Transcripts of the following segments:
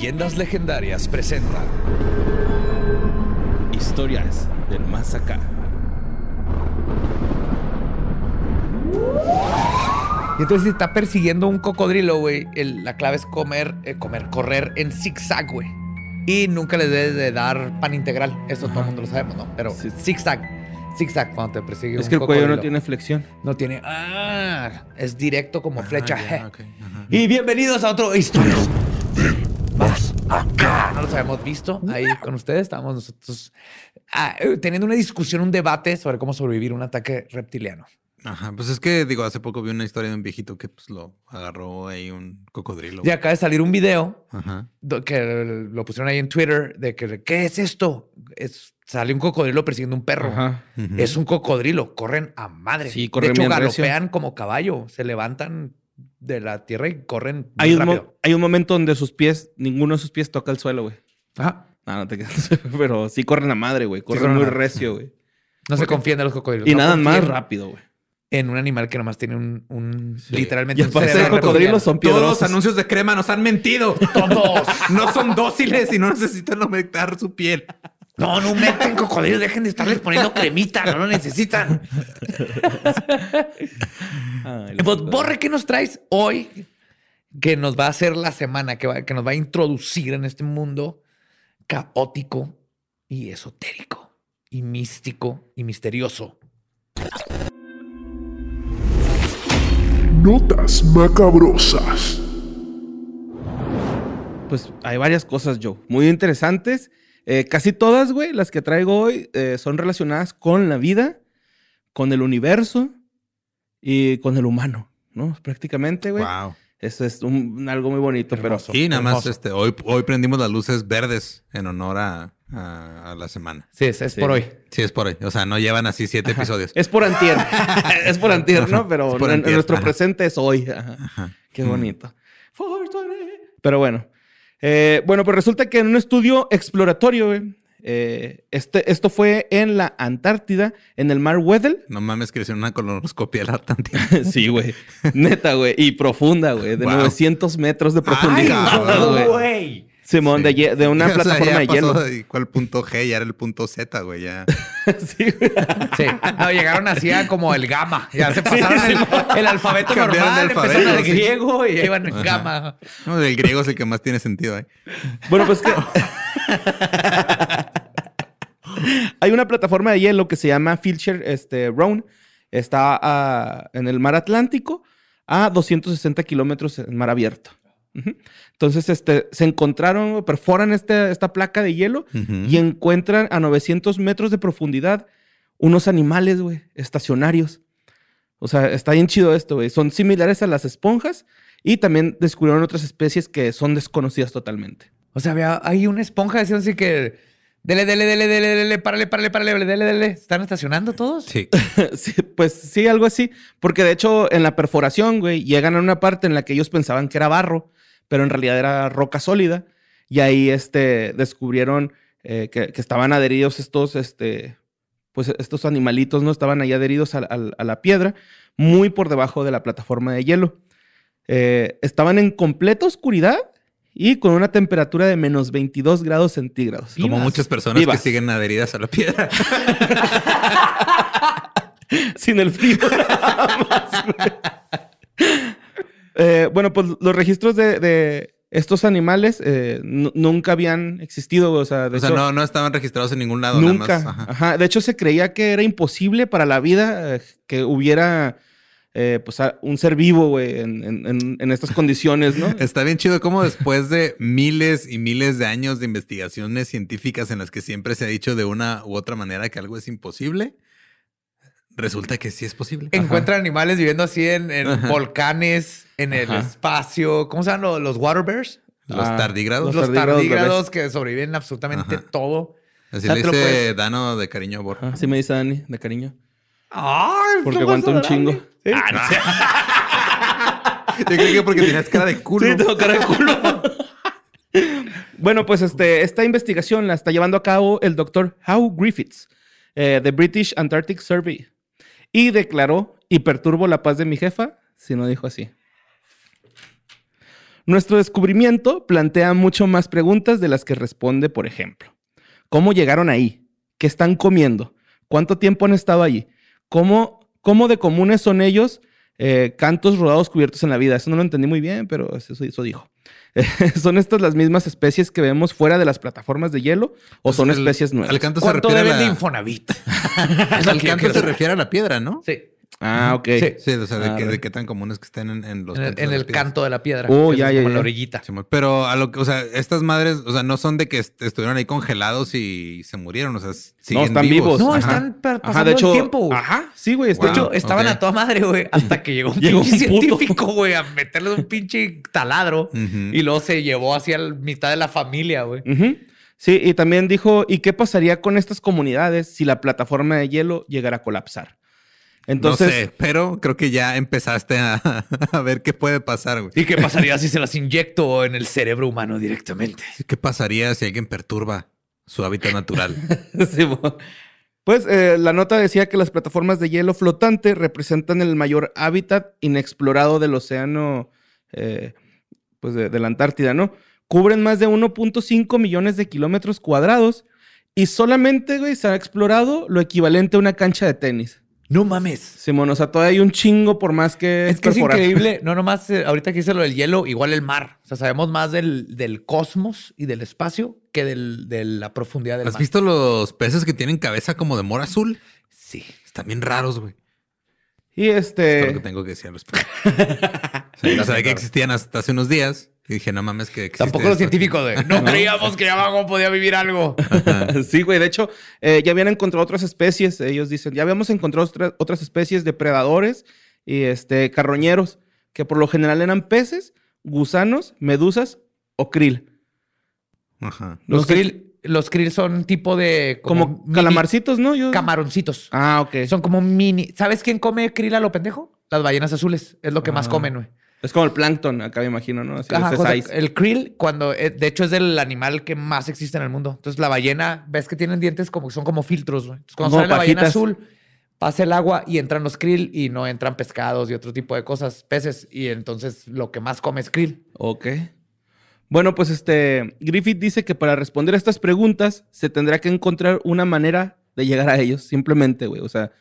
Leyendas Legendarias presenta Historias del más acá. Y entonces si está persiguiendo un cocodrilo, güey, el- la clave es comer, eh, comer, correr en zigzag, güey. Y nunca le debes de dar pan integral. Eso todo el mundo lo sabemos, ¿no? Pero Sí. zigzag, zigzag cuando te persigue Es un que el cuello no tiene flexión. No tiene... Ah, es directo como flecha. Ajá. Y bienvenidos a otro Historias Acá. No los habíamos visto ahí con ustedes. Estábamos nosotros ah, eh, teniendo una discusión, un debate sobre cómo sobrevivir a un ataque reptiliano. Ajá, pues es que, digo, hace poco vi una historia de un viejito que pues lo agarró ahí un cocodrilo. Y acaba de salir un video Ajá. que lo pusieron ahí en Twitter de que, ¿qué es esto? Es, sale un cocodrilo persiguiendo un perro. Ajá. Es un cocodrilo, corren a madre. Sí, corren de hecho, galopean como caballo, se levantan de la tierra y corren muy Hay un, rápido. hay un momento donde sus pies, ninguno de sus pies toca el suelo, güey. Ajá. No, no te quedas. Pero sí corren a madre, güey. Corren muy recio, güey. No se confían de los cocodrilos. Y no nada más rápido, güey. En un animal que nomás tiene un, un Sí. literalmente Y un aparte cerebro los cocodrilos son Todos los piedrosos. anuncios de crema nos han mentido. Todos. No son dóciles y no necesitan aumentar su piel. No, no meten cocodrilos, dejen de estarles poniendo cremita, no lo necesitan. Ay, Pues, Borre, ¿qué nos traes hoy? Que nos va a hacer la semana, que, va- que nos va a introducir en este mundo caótico y esotérico y místico y misterioso. Notas macabrosas. Pues hay varias cosas, Joe, muy interesantes. Eh, casi todas, güey, las que traigo hoy eh, son relacionadas con la vida, con el universo y con el humano, ¿no? Prácticamente, güey. Wow. Eso es un- algo muy bonito, Hermoso. Sí, nada más este, hoy, hoy prendimos las luces verdes en honor a, a- a la semana. Sí, es, es Sí. por hoy. Sí, es por hoy. O sea, no llevan así siete episodios. pero es por antier. es por antier, ¿no? Pero en- nuestro ajá. presente es hoy. Ajá. Ajá. Qué bonito. 420. Pero bueno. Eh, bueno, pues resulta que en un estudio exploratorio, güey, eh, este, esto fue en la Antártida, en el mar Weddell. No mames, que hicieron una colonoscopia al Antártida. sí, güey. Neta, güey. Y profunda, güey. De Wow. 900 metros de profundidad, cabrón. güey. Simón, de, Sí. hie- de una O sea, plataforma ya de pasó hielo. de ¿Cuál punto G? Ya era el punto Z, güey. Ya. sí, güey. Sí. No, llegaron así a como el gamma. Ya se pasaron el, el alfabeto Cambiaron normal, de empezaron alfabeto, el sí. griego y ya iban en Ajá. gamma. No, el griego es el que más tiene sentido, ¿eh? Bueno, pues que. Hay una plataforma de hielo que se llama Filcher este, Round. Está ah, en el mar Atlántico a 260 kilómetros en mar abierto. Entonces, este, se encontraron, perforan este- esta placa de hielo Ujú. y encuentran a 900 metros de profundidad unos animales, güey, estacionarios. O sea, está bien chido esto, güey. Son similares a las esponjas y también descubrieron otras especies que son desconocidas totalmente. O sea, había hay una esponja diciendo así que dele, dele, dele, dele, dele, párale, párale, párale, dele, dele. ¿Están estacionando todos? Sí. Sí, pues sí, algo así. Porque de hecho, en la perforación, güey, llegan a una parte en la que ellos pensaban que era barro, pero en realidad era roca sólida. Y ahí este, descubrieron eh, que, que estaban adheridos estos, este, pues estos animalitos, ¿no? Estaban ahí adheridos a, a- a la piedra, muy por debajo de la plataforma de hielo. Eh, estaban en completa oscuridad y con una temperatura de menos 22 grados centígrados. Como Vivas. muchas personas Vivas. que siguen adheridas a la piedra. Sin el frío. nada más. Eh, bueno, pues los registros de, de estos animales eh, nu- nunca habían existido. O sea, de o sea, hecho, no, no estaban registrados en ningún lado. nada nunca. más. Ajá. Ajá. De hecho, se creía que era imposible para la vida eh, que hubiera eh, pues, un ser vivo, güey, en, en- en- en estas condiciones, ¿no? Está bien chido cómo después de miles y miles de años de investigaciones científicas en las que siempre se ha dicho de una u otra manera que algo es imposible, resulta que sí es posible. Encuentran animales viviendo así en, volcanes, en el Ajá. espacio. ¿Cómo se llaman los, los water bears? Los Ah, tardígrados. Los, tardígrados tardígrados que sobreviven absolutamente Ajá. todo. Así sea, le dice puedes- Dano de cariño a Borja. Así me dice Dani, de cariño. ¡Ay! Porque qué aguanta un chingo. Sí. Yo creo que porque tenías cara de culo. Sí, tengo cara de culo. bueno, pues este, esta investigación la está llevando a cabo el doctor Howe Griffiths, eh, de British Antarctic Survey. Y declaró, y perturbo la paz de mi jefa, si no dijo así. Nuestro descubrimiento plantea mucho más preguntas de las que responde, por ejemplo. ¿Cómo llegaron ahí? ¿Qué están comiendo? ¿Cuánto tiempo han estado allí? ¿Cómo, cómo de comunes son ellos eh, cantos rodados cubiertos en la vida? Eso no lo entendí muy bien, pero eso, eso dijo. ¿Son estas las mismas especies que vemos fuera de las plataformas de hielo o Pues son el- especies nuevas? Al canto se ¿Cuánto refiere a deben de la, Infonavit? al canto se refiere a la piedra, ¿no? Sí. Ah, ok. Sí. Sí, o sea, de, Ah, que, de qué tan común es que estén en, en los En el, en canto de la piedra. Oh, ya, ya, como ya. la orillita. Pero a lo que, o sea, estas madres, o sea, no son de que est- estuvieron ahí congelados y se murieron, o sea, siguen están vivos. No, Ajá. están pa- pasando Ajá, de hecho. el tiempo. güey. Ajá, sí, güey. De hecho, estaban a toda madre, güey, hasta que llegó un Llegó un científico, güey, a meterle un pinche taladro y luego se llevó hacia la mitad de la familia, güey. Sí, y también dijo, ¿y qué pasaría con estas comunidades si la plataforma de hielo llegara a colapsar? Entonces, no sé, pero creo que ya empezaste a, a ver qué puede pasar, güey. ¿Y qué pasaría si se las inyecto en el cerebro humano directamente? ¿Qué pasaría si alguien perturba su hábitat natural? Sí, pues eh, la nota decía que las plataformas de hielo flotante representan el mayor hábitat inexplorado del océano, eh, pues de, de la Antártida, ¿no? Cubren más de 1.5 millones de kilómetros cuadrados y solamente, güey, se ha explorado lo equivalente a una cancha de tenis. No mames. Simón, o sea, todavía hay un chingo por más que Es que es increíble. No nomás, eh, ahorita que hice lo del hielo, igual el mar. O sea, sabemos más del, del cosmos y del espacio que del- de la profundidad del ¿Has mar. visto los peces que tienen cabeza como de mora azul? Sí. Están bien raros, güey. Y Es todo lo que este, tengo que decir al respecto. Sí, no sabía que existían hasta hace unos días. Y dije, no mames, que existe Tampoco los científicos de no creíamos que abajo podía vivir algo. sí, güey, de hecho, eh, ya habían encontrado otras especies, ellos dicen, ya habíamos encontrado otra- otras especies de predadores y este, carroñeros, que por lo general eran peces, gusanos, medusas o krill. Ajá. Los, Los krill, los krill son tipo de Como, calamarcitos, ¿no? Yo... camaroncitos. Ah, ok. Son como mini. ¿Sabes quién come krill a lo pendejo? Las ballenas azules. Es lo que más Ah. comen, güey. Es como el plancton, acá me imagino, ¿no? Así, Ajá, el krill, cuando eh, de hecho es el animal que más existe en el mundo. Entonces la ballena, ves que tienen dientes como son como filtros, güey. Entonces, cuando Como sale la ballena azul, pasa el agua y entran los krill y no entran pescados y otro tipo de cosas, peces. Y entonces lo que más come es krill. Ok. Bueno, pues este, Griffith dice que para responder a estas preguntas se tendrá que encontrar una manera de llegar a ellos, simplemente, güey. O sea,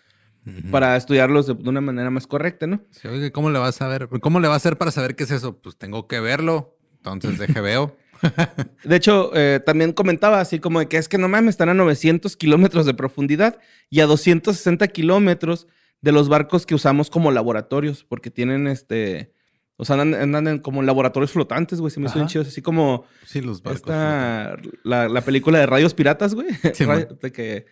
Para estudiarlos de, de una manera más correcta, ¿no? Sí, oye, ¿cómo le vas a ver? ¿Cómo le va a hacer para saber qué es eso? Pues tengo que verlo. Entonces deje veo. De hecho, eh, también comentaba así como de que es que no mames, están a 900 kilómetros de profundidad y a 260 kilómetros de los barcos que usamos como laboratorios, porque tienen este. O sea, andan, andan en como laboratorios flotantes, güey. Se me hizo bien Ajá. chidos. Así como Sí, los barcos. esta, la, la película de radios piratas, güey. Sí, de que,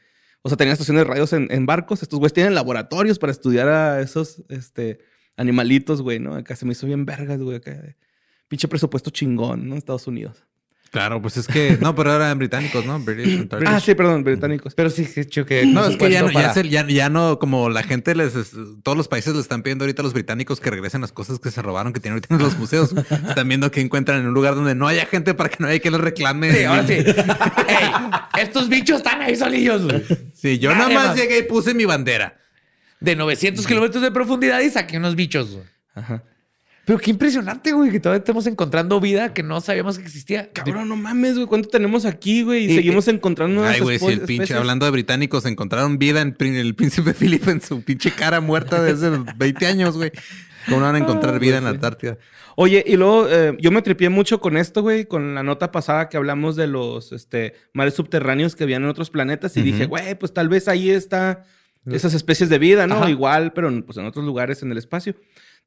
o sea, tenían estaciones de radios en, barcos. Estos güeyes tienen laboratorios para estudiar a esos este, animalitos, güey, ¿no? Acá se me hizo bien vergas, güey. Acá. Pinche presupuesto chingón, ¿no? Estados Unidos. Claro, pues es que. No, pero eran británicos, ¿no? British. Ah, sí, perdón, británicos. Pero sí, que No, es que ya no, ya, se- ya, ya no, como la gente les, es- todos los países le están pidiendo ahorita a los británicos que regresen las cosas que se robaron que tienen ahorita en los museos. Están viendo que encuentran en un lugar donde no haya gente para que no haya que les reclame. Sí, ahora sí. Ey, estos bichos están ahí solillos, güey. Sí, yo nada más más. llegué y puse mi bandera. De 900 kilómetros de profundidad y saqué unos bichos, güey. Ajá. Pero qué impresionante, güey, que todavía estamos encontrando vida que no sabíamos que existía. Cabrón, no mames, güey. ¿Cuánto tenemos aquí, güey? Y, Y- seguimos encontrando nuevas Ay, güey, si el pinche, especies. hablando de británicos, encontraron vida en el príncipe Philip en su pinche cara muerta desde los 20 años, güey. ¿Cómo no van a encontrar vida en la Antártida? Oye, y luego eh, yo me tripié mucho con esto, güey, con la nota pasada que hablamos de los este, mares subterráneos que habían en otros planetas y dije, güey, pues tal vez ahí está esas especies de vida, ¿no? Ajá. Igual, pero pues, en otros lugares en el espacio.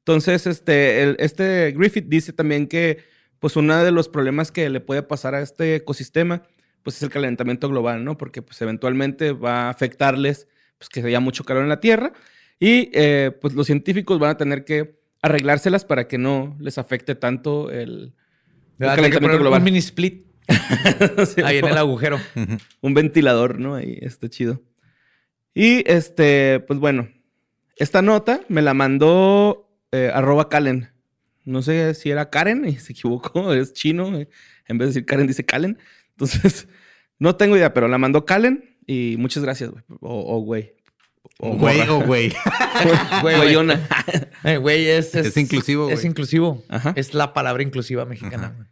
Entonces, este, el- este Griffith dice también que, pues, uno de los problemas que le puede pasar a este ecosistema, pues, es el calentamiento global, ¿no? Porque, pues, eventualmente va a afectarles, pues, que haya mucho calor en la Tierra y, eh, pues, los científicos van a tener que arreglárselas para que no les afecte tanto el, poner calentamiento un global. mini split Sí, ahí en el agujero. Un ventilador, ¿no? Ahí está chido. Y este, pues bueno, esta nota me la mandó eh, arroba Kalen. No sé si era Karen y se equivocó, es chino. eh, En vez de decir Karen, dice Kalen. Entonces, no tengo idea, pero la mandó Kalen y muchas gracias, güey. O o, güey. O Güey o güey. Güey, güey. Güeyona. Eh, Güey, es, Es inclusivo, Es inclusivo. Ajá. Es la palabra inclusiva mexicana.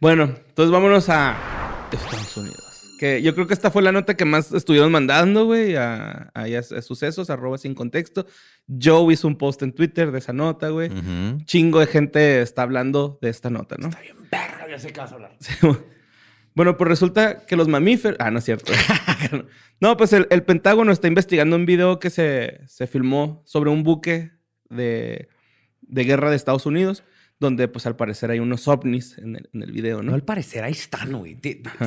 Bueno, entonces vámonos a Estados Unidos. Que yo creo que esta fue la nota que más estuvieron mandando, güey, a, a, a sucesos, arroba sin contexto. Joe hizo un post en Twitter de esa nota, güey. Chingo de gente está hablando de esta nota, ¿no? Verga, ya sé qué vas a hablar. Bueno, pues resulta que los mamíferos. Ah, no es cierto. no, pues el, el Pentágono está investigando un video que se, se filmó sobre un buque de, de guerra de Estados Unidos, donde, pues al parecer hay unos ovnis en el, en el video, No, ¿no? al parecer ahí están, güey.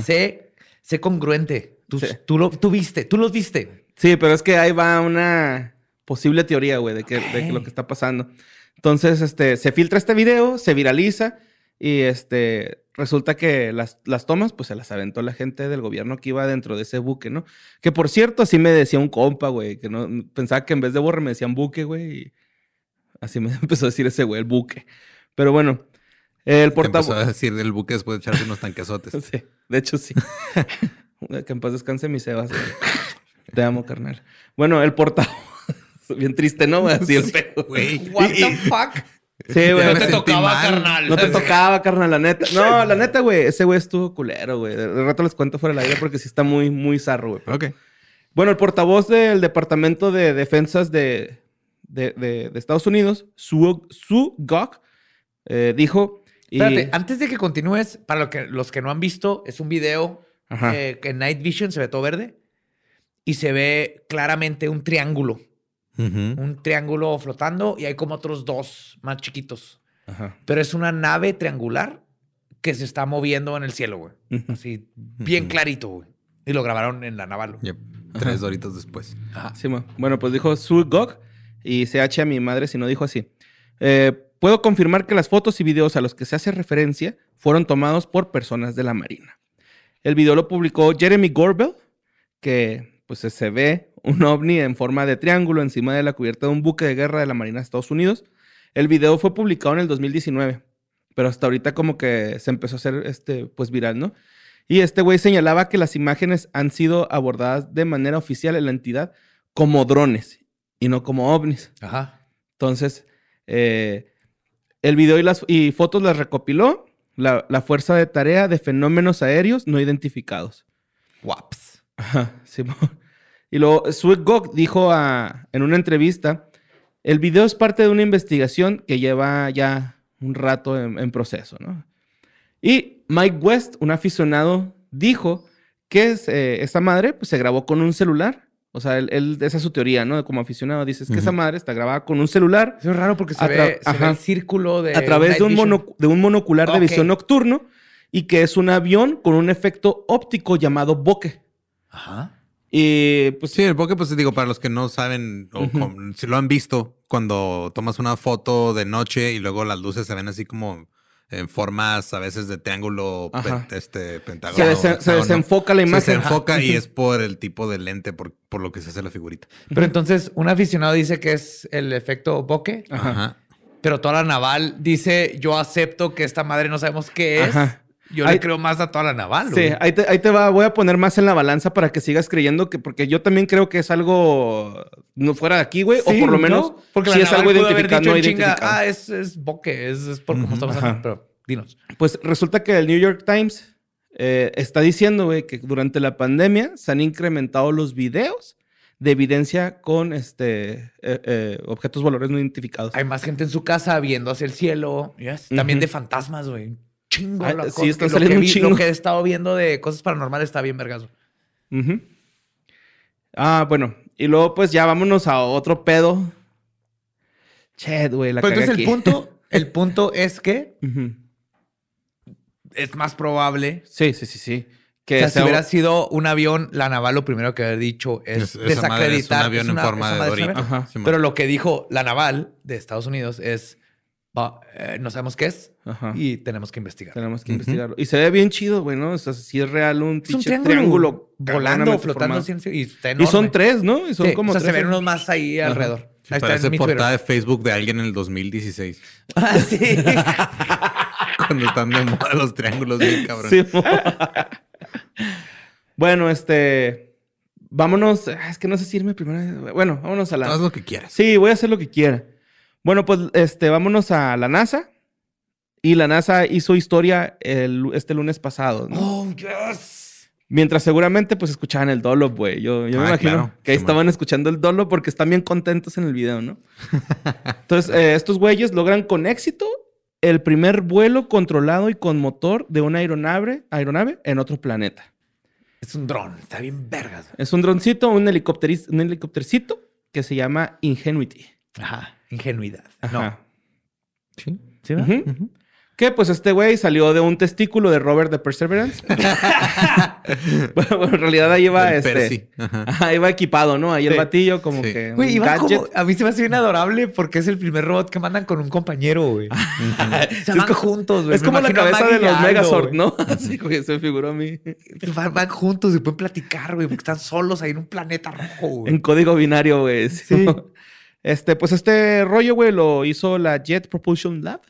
Sé, sé congruente. Tú, Sí. tú, lo, tú viste, tú los viste. Sí, pero es que ahí va una posible teoría, güey, de, que, de que lo que está pasando. Entonces, este, se filtra este video, se viraliza y este, resulta que las, las tomas, pues se las aventó la gente del gobierno que iba dentro de ese buque, ¿no? Que por cierto, así me decía un compa, güey, que no, pensaba que en vez de borre me decían buque, güey, y así me empezó a decir ese güey, el buque. Pero bueno, el Te empezó a portavoz... decir del buque después de echarse unos tanquesotes. Sí, de hecho sí. que en paz descanse mi Sebas. güey. Te amo, carnal. Bueno, el portavoz. Bien triste, ¿no? Así el pedo. Güey. What the fuck? Sí, güey. no te tocaba, mal. carnal. No te tocaba, carnal, la neta. No, la neta, güey. Ese güey estuvo culero, güey. De rato les cuento fuera del aire porque sí está muy, muy zarro, güey. Ok. Bueno, el portavoz del Departamento de Defensas de, de, de- de Estados Unidos, Sue, Sue Gok, eh, dijo... y- Espérate, antes de que continúes, para lo que, los que no han visto, es un video eh, que en Night Vision se ve todo verde y se ve claramente un triángulo. Un triángulo flotando y hay como otros dos más chiquitos. Ajá. Pero es una nave triangular que se está moviendo en el cielo, güey. Así, bien clarito, güey. Y lo grabaron en la Navalo. Yep. Tres doritos después. Sí, mo. bueno, pues dijo Sue Gok y se H a mi madre si no dijo así. Eh, puedo confirmar que las fotos y videos a los que se hace referencia fueron tomados por personas de la Marina. El video lo publicó Jeremy Gorbel, que pues se ve un ovni en forma de triángulo encima de la cubierta de un buque de guerra de la Marina de Estados Unidos. El video fue publicado en el 2019, pero hasta ahorita como que se empezó a hacer este pues viral, ¿no? Y este güey señalaba que las imágenes han sido abordadas de manera oficial en la entidad como drones y no como ovnis. Ajá. Entonces, eh, el video y las y fotos las recopiló la, la Fuerza de Tarea de Fenómenos Aéreos No Identificados. Guaps. Ajá, Simón. Y luego, Sweet Gok dijo a- en una entrevista, el video es parte de una investigación que lleva ya un rato en, en proceso, ¿no? Y Mike West, un aficionado, dijo que es, eh, esta madre pues, se grabó con un celular. O sea, él, él- esa es su teoría, ¿no? Como aficionado, dice es que esa madre está grabada con un celular Eso es raro porque se, A ve, se ve el círculo de. a través de un, Vision. mono- de un monocular de visión nocturno y que es un avión con un efecto óptico llamado bokeh. Ajá. Y pues Sí, el bokeh, pues digo, para los que no saben o si lo han visto, cuando tomas una foto de noche y luego las luces se ven así como en formas a veces de triángulo, Ajá. este, se, pentágono. desen- se hexágono. desenfoca la Se imagen. desenfoca y es por el tipo de lente, por, por lo que se hace la figurita. Pero entonces, un aficionado dice que es el efecto bokeh. Ajá. pero toda la naval dice: Yo acepto que esta madre no sabemos qué es. Ajá. Yo le creo más a toda la naval. Sí, güey. ahí te, ahí te va, voy a poner más en la balanza para que sigas creyendo que, porque yo también creo que es algo no fuera de aquí, güey, o por lo ¿no? menos porque si es algo identificado, no en chinga, identificado. Ah, es, es bokeh, es, es por cómo estamos Ajá. haciendo. Pero dinos. Pues resulta que el New York Times eh, está diciendo, güey, que durante la pandemia se han incrementado los videos de evidencia con este eh, eh, objetos valores no identificados. Hay más gente en su casa viendo hacia el cielo. Yes. También Ujú. de fantasmas, güey. Chingo. Ah, sí, que- lo, que vi- chingo. lo que he estado viendo de cosas paranormales está bien vergazo. Ah, bueno. Y luego, pues ya vámonos a otro pedo. Chet, güey, la Pero entonces el aquí. punto, el punto es que es más probable. Sí, sí, sí, sí. O Que sea, si hubiera sido un avión, la naval lo primero que haber dicho Es- es, esa madre es un desacreditar. avión es en forma de dorito. Ajá. Pero lo que dijo la naval de Estados Unidos es, "Va, eh, no sabemos qué es Ajá. y tenemos que investigar. Tenemos que investigarlo. Y se ve bien chido, güey, ¿no? O sea, si es real un, Es un pinche triángulo, triángulo, volando, flotando. y, está Y son tres, ¿no? Y son Sí, como o sea, se ven unos más ahí Ajá. alrededor. Sí, ahí está parece en mi portada Twitter. de Facebook de alguien en el 2016. Ah, sí. cuando están de moda los triángulos bien cabrón. Sí, bueno, este. vámonos. ah, Es que no sé si irme primero. Bueno, vámonos a la. Haz lo que quieras. Sí, voy a hacer lo que quiera. Bueno, pues este, vámonos a la NASA. Y la NASA hizo historia el- este lunes pasado, ¿no? Oh, yes. Mientras seguramente pues escuchaban el dolo, güey. Yo, yo me Ah, imagino claro. que ahí Sí, estaban escuchando el dolo porque están bien contentos en el video, ¿no? Entonces, eh, estos güeyes logran con éxito el primer vuelo controlado y con motor de una aeronave, aeronave en otro planeta. Es un dron. Está bien vergas. Es un droncito, un, helicópteris- un helicóptercito que se llama Ingenuity. Ajá. Ingenuidad. Ajá. No. Sí. ¿Sí, va? Que pues este güey salió de un testículo de Robert de Perseverance. bueno, bueno, en realidad ahí iba Del este. Percy. Ajá. Ajá, iba equipado, ¿no? Ahí el batillo, como Sí. que. Güey, un iba gadget. como... A mí se me hace bien adorable porque es el primer robot que mandan con un compañero, güey. se van juntos, güey. Es como la cabeza de los Megazord. ¿no? Así güey, se figuró a mí. Van, van juntos y pueden platicar, güey, porque están solos ahí en un planeta rojo, güey. En código binario, güey. Sí. Este, pues este rollo, güey, lo hizo la Jet Propulsion Lab.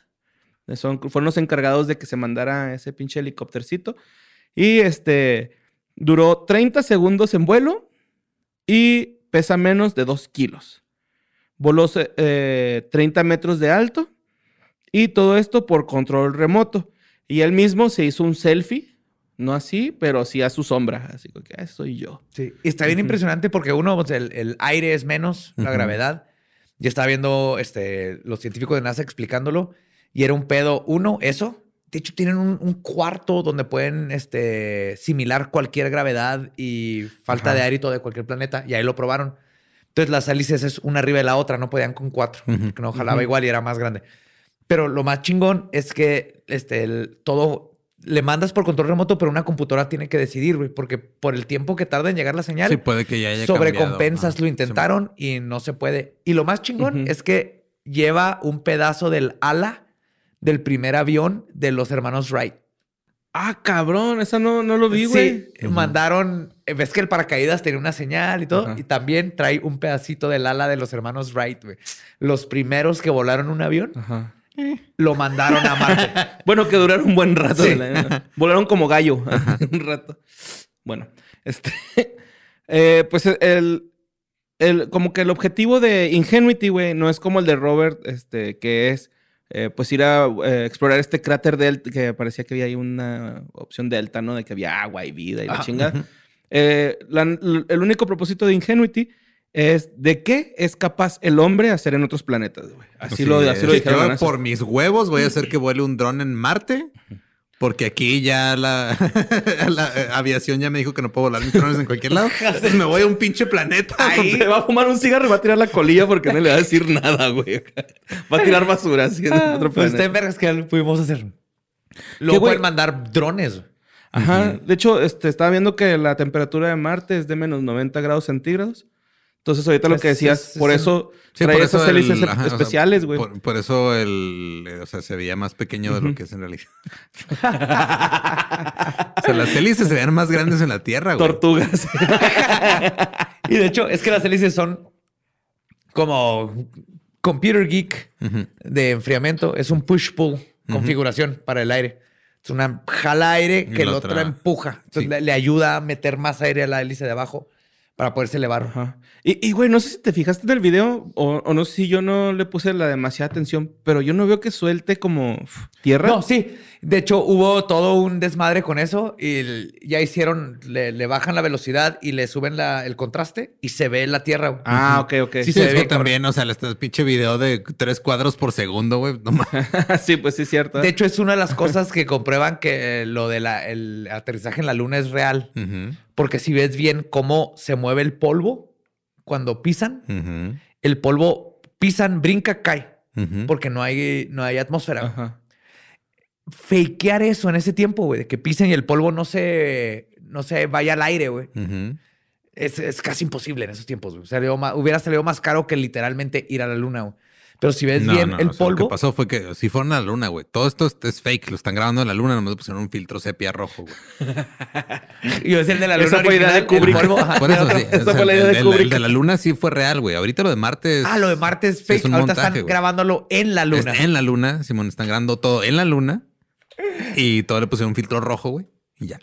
Son, fueron los encargados de que se mandara ese pinche helicóptercito. Y este, duró 30 segundos en vuelo y pesa menos de 2 kilos. Voló eh, 30 metros de alto y todo esto por control remoto. Y él mismo se hizo un selfie, no así, pero sí a su sombra. Así que, ah, soy yo. Sí. Y está bien impresionante porque uno, pues, el, el aire es menos, la gravedad. Ya estaba viendo este, los científicos de NASA explicándolo y era un pedo. Uno, eso. De hecho, tienen un, un cuarto donde pueden este, similar cualquier gravedad y falta Ajá. de aire y todo de cualquier planeta. Y ahí lo probaron. Entonces, las hélices es una arriba de la otra. No podían con cuatro. Porque no jalaba igual y era más grande. Pero lo más chingón es que este, el- todo le mandas por control remoto, pero una computadora tiene que decidir, güey, porque por el tiempo que tarda en llegar la señal, Sí, puede que ya haya sobrecompensas cambiado. lo intentaron y no se puede. Y lo más chingón es que lleva un pedazo del ala del primer avión de los hermanos Wright. Ah, cabrón, esa no, no lo vi, güey. Sí, mandaron, ves que el paracaídas tenía una señal y todo, y también trae un pedacito del ala de los hermanos Wright, güey. Los primeros que volaron un avión Ajá. lo mandaron a Marte. Bueno, que duraron un buen rato. Sí. de la- Volaron como gallo un rato. Bueno, este. eh, pues el, el. Como que el objetivo de Ingenuity, güey, no es como el de Robert, este, que es. eh, pues ir a eh, explorar este cráter delta, que parecía que había ahí una opción delta, ¿no? De que había agua y vida y la Ajá. chingada. La- el único propósito de Ingenuity es de qué es capaz el hombre hacer en otros planetas, güey. Así, Sí, lo, así lo dijeron. yo por mis huevos voy a hacer que vuele un dron en Marte. Porque aquí ya la, la, eh, aviación ya me dijo que no puedo volar mis drones en cualquier lado. Entonces me voy a un pinche planeta. Se va a fumar un cigarro y va a tirar la colilla porque no le va a decir nada, güey. Va a tirar basura así en otro Pues planeta. en vergas que pudimos hacer. ¿Qué, Luego pueden mandar drones. Ajá. De hecho, este, estaba viendo que la temperatura de Marte es de menos 90 grados centígrados. Entonces, ahorita lo que decías, por es eso trae esas hélices especiales, güey. Por, eso el, eh, o sea, se veía más pequeño de lo que es en realidad. o sea, las hélices se veían más grandes en la Tierra, güey. Tortugas. Y de hecho, es que las hélices son como computer geek de enfriamiento. Es un push-pull configuración para el aire. Es una jala aire que la otra- empuja. Entonces le ayuda a meter más aire a la hélice de abajo para poderse elevar. Ajá. Y, y, güey, no sé si te fijaste en el video o, o no sé si yo no le puse la demasiada atención, pero yo no veo que suelte como uf, tierra. No, sí. De hecho, hubo todo un desmadre con eso y ya hicieron, le, le bajan la velocidad y le suben la- el contraste y se ve la tierra. güey. Ah, ok, ok. Sí, Sí, se ve bien, también, o sea, este pinche video de tres cuadros por segundo, güey. No sí, pues sí es cierto. De hecho, es una de las cosas que comprueban que eh, lo del aterrizaje en la luna es real. Porque si ves bien cómo se mueve el polvo cuando pisan, el polvo pisan, brinca, cae. Porque no hay, no hay atmósfera. Ajá. Fakear eso en ese tiempo, güey, de que pisen y el polvo no se, no se vaya al aire, güey. Es, es casi imposible en esos tiempos, güey. Salió hubiera salido más caro que literalmente ir a la luna, güey. Pero si ves No, bien no, el o sea, Lo polvo, que pasó fue que si fueron a la luna, güey. Todo esto es, fake. Lo están grabando en la luna, nomás pusieron un filtro sepia rojo, güey. yo es el de la luna Esa fue idea de el Kubrick. polvo, ajá, Por eso sí. esa fue la idea el, de el- Kubrick. el de la luna sí fue real, güey. Ahorita lo de Marte es. Ah, lo de Marte es fake. es un Ahorita montaje, están güey. grabándolo en la luna. Está en la luna, Simón, están grabando todo en la luna. Y todo le pusieron un filtro rojo, güey. Y ya.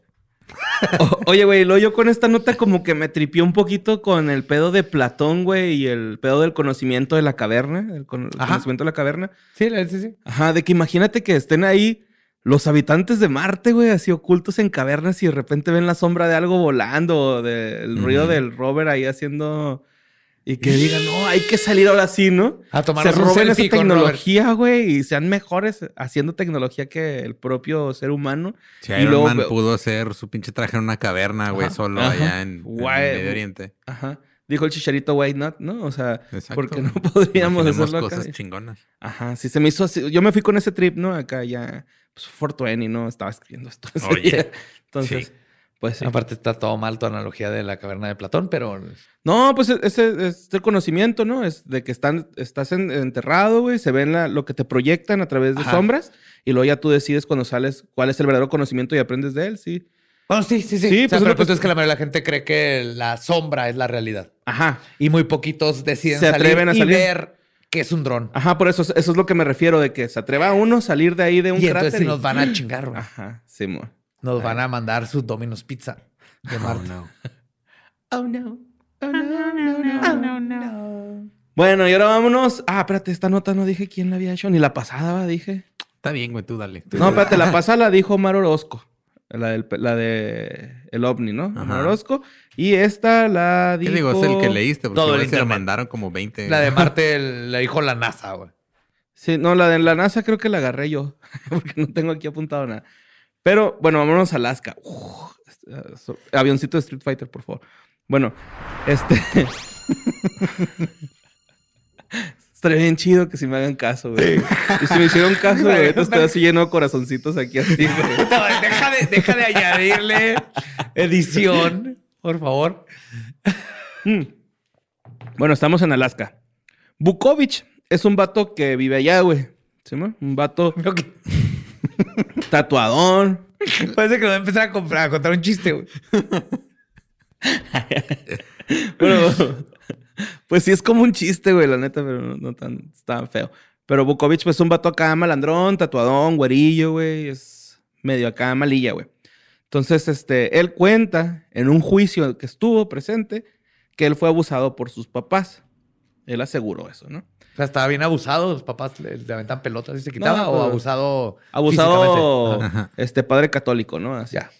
O- oye, güey, luego yo con esta nota como que me tripió un poquito con el pedo de Platón, güey, y el pedo del conocimiento de la caverna, el, con- el conocimiento de la caverna. Sí, sí, sí. Ajá, de que imagínate que estén ahí los habitantes de Marte, güey, así ocultos en cavernas y de repente ven la sombra de algo volando, o del ruido del rover ahí haciendo... Y que digan, no, hay que salir ahora sí, ¿no? A Se tomarnos un roben esa tecnología, güey, y sean mejores haciendo tecnología que el propio ser humano. Si Y Iron luego Man pudo hacer su pinche traje en una caverna, güey, solo Ajá. allá en. Medio Oriente. Ajá. Dijo el chicharito, why not, ¿no? O sea, Exacto. porque no podríamos Imaginemos hacerlo acá. cosas chingonas. Ajá, sí se me hizo así. Yo me fui con ese trip, ¿no? Acá ya, pues, 420, ¿no? Estaba escribiendo esto. Oye, día. Entonces, sí. Pues sí. Aparte está todo mal tu analogía de la caverna de Platón, pero No, pues ese es el conocimiento, ¿no? Es de que están, estás en- enterrado, güey, se ven la- lo que te proyectan a través de Ajá. sombras y luego ya tú decides cuando sales cuál es el verdadero conocimiento y aprendes de él, sí. Bueno, sí, sí, sí. Sí, O sea, pues, pero que- es que la mayoría de la gente cree que la sombra es la realidad. Ajá. Y muy poquitos deciden Se salir atreven a y salir. ver que es un dron. Ajá, por eso, eso es lo que me refiero, de que se atreva a uno a salir de ahí de un Y entonces cráter. sí y- nos van a chingar, güey. Ajá, sí, mo. Nos van a mandar su Domino's Pizza de Oh, Marte. no. Oh no. Oh no, no, no. Bueno, y ahora vámonos. Ah, espérate, esta nota no dije quién la había hecho, ni la pasada, va, dije. Está bien, güey, tú dale. Tú No, dale. espérate, la pasada la dijo Omar Orozco. La, del, la de el ovni, ¿no? Ajá. Omar Orozco. Y esta la ¿Qué dijo... digo? Es el que leíste, porque Todo el se la mandaron como 20. La de Marte la dijo la NASA, güey. Sí, no, la de la NASA creo que la agarré yo. Porque no tengo aquí apuntado nada. Pero, bueno, vámonos a Alaska. Uf, avioncito de Street Fighter, por favor. Bueno, este... Estaría bien chido que si me hagan caso, güey. Y si me hicieron caso, güey, ahorita estoy así lleno de corazoncitos aquí así, güey. No, deja, de, deja de añadirle edición, por favor. Mm. Bueno, estamos en Alaska. Bukovich es un vato que vive allá, güey. ¿Sí, mo? Un vato. Tatuadón. Parece que nos va a empezar a, comprar, a contar un chiste, güey. Bueno, pues sí es como un chiste, güey, la neta, pero no, no tan, tan feo. Pero Bukovich, pues es un vato acá malandrón, tatuadón, güerillo, güey. Es medio acá malilla, güey. Entonces, este, él cuenta en un juicio que estuvo presente que él fue abusado por sus papás. Él aseguró eso, ¿no? O sea, estaba bien abusado. Los papás le, le aventan pelotas y se quitaba. No, o pero- abusado. Abusado. Ajá. este, padre católico, ¿no? Así. Ya.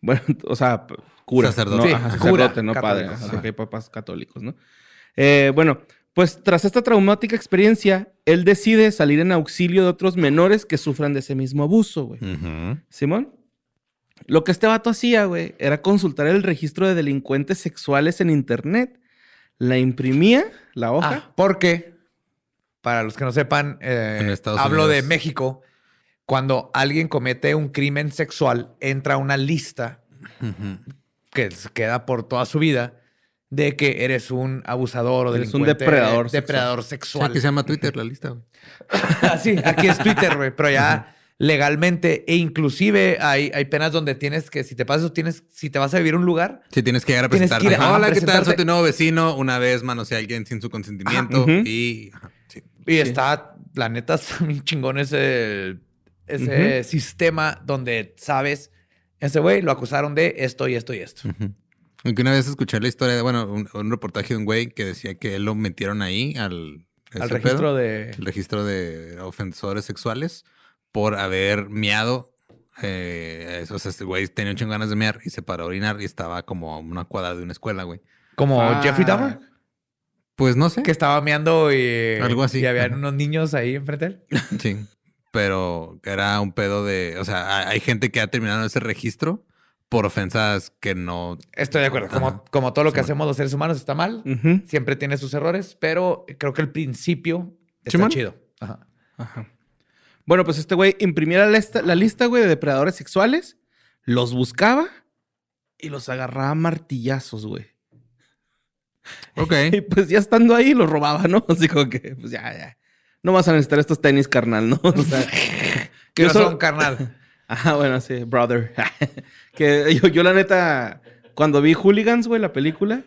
Bueno, o sea, cura. Sacerdote. ¿no? Sí, Ajá, cura, sacerdote, no padre. ajá. Porque hay papás católicos, ¿no? Eh, bueno, pues tras esta traumática experiencia, él decide salir en auxilio de otros menores que sufran de ese mismo abuso, güey. Simón. Lo que este vato hacía, güey, era consultar el registro de delincuentes sexuales en internet. La imprimía, la hoja. Ah, porque, para los que no sepan, eh, hablo de. México. Cuando alguien comete un crimen sexual, entra una lista que queda por toda su vida de que eres un abusador o Eres un delincuente. depredador sexual. depredador Sí, sexual. que se llama Twitter la lista, güey. sí, aquí es Twitter, güey, pero ya legalmente e inclusive hay, hay penas donde tienes que, si te pasas, tienes, si te vas a vivir a un lugar, Sí, tienes que llegar a Tienes que presentarte. ir a- Hola, a ¿qué tal? Soy presentarte. tu nuevo vecino. Una vez manoseé a alguien sin su consentimiento. Y... ajá, sí. Y está, la neta, está bien chingón ese, ese sistema donde sabes, ese güey lo acusaron de esto y esto y esto. Aunque una vez escuché la historia de, bueno, un, un reportaje de un güey que decía que él lo metieron ahí al, Al ese registro pedo, de... el registro de ofensores sexuales por haber miado. Eh, o sea, este güey tenía un chingo ganas de mear y se paró a orinar y estaba como a una cuadra de una escuela, güey. Como Fuck. Jeffrey Dahmer, Pues no sé. que estaba meando y... Algo así. Y había Ajá. unos niños ahí enfrente de él. Sí. Pero era un pedo de. O sea, hay- gente que ha terminado ese registro por ofensas que no. Estoy de acuerdo. Como, como todo lo que hacemos los seres humanos está mal. Siempre tiene sus errores, pero creo que el principio está chido. Ajá. Ajá. Bueno, pues este güey imprimía la lista, la lista, güey, de depredadores sexuales, los buscaba y los agarraba a martillazos, güey. Ok. Y pues ya estando ahí, los robaba, ¿no? Así como que, pues ya, ya. No vas a necesitar estos tenis, carnal, ¿no? O sea, Que yo no solo- son carnal. Ajá, bueno, sí, brother. que yo, yo, la neta, cuando vi Hooligans, güey, la película,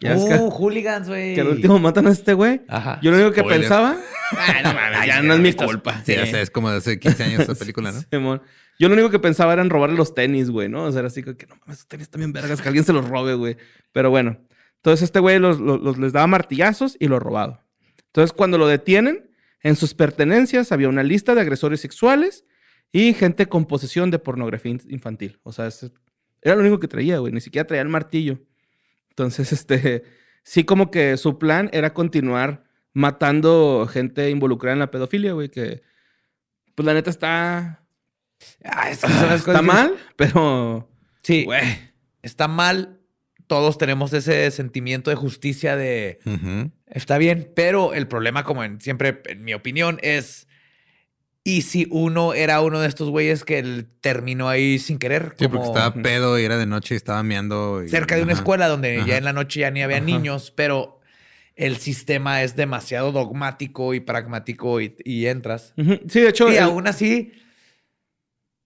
Ya ves que, Uh, hooligans, güey. que al último matan a este güey. Ajá. Yo lo único que Spoiler. pensaba. Ay, no mames, ya no es mi culpa. Sí, ya sé, es como de hace 15 años esa película, ¿no? Simón. Yo lo único que pensaba era en robarle los tenis, güey, ¿no? O sea, era así como que no mames, esos tenis también vergas, que alguien se los robe, güey. Pero bueno. Entonces este güey los, los- los- les daba martillazos y lo robado. Entonces cuando lo detienen, en sus pertenencias había una lista de agresores sexuales y gente con posesión de pornografía in- infantil. O sea, ese- era lo único que traía, güey. Ni siquiera traía el martillo. Entonces, este, sí como que su plan era continuar matando gente involucrada en la pedofilia, güey, que pues la neta está Ah, es que está mal, pero Sí, güey, está mal. Todos tenemos ese sentimiento de justicia de está bien, pero el problema, como en, siempre, en mi opinión, es y si uno era uno de estos güeyes que él terminó ahí sin querer, Sí, como porque estaba pedo y era de noche y estaba meando. y- cerca de una ajá. escuela donde Ajá. ya en la noche ya ni había Ajá. niños, pero el sistema es demasiado dogmático y pragmático y, y entras. Sí, de hecho, Y el- aún así,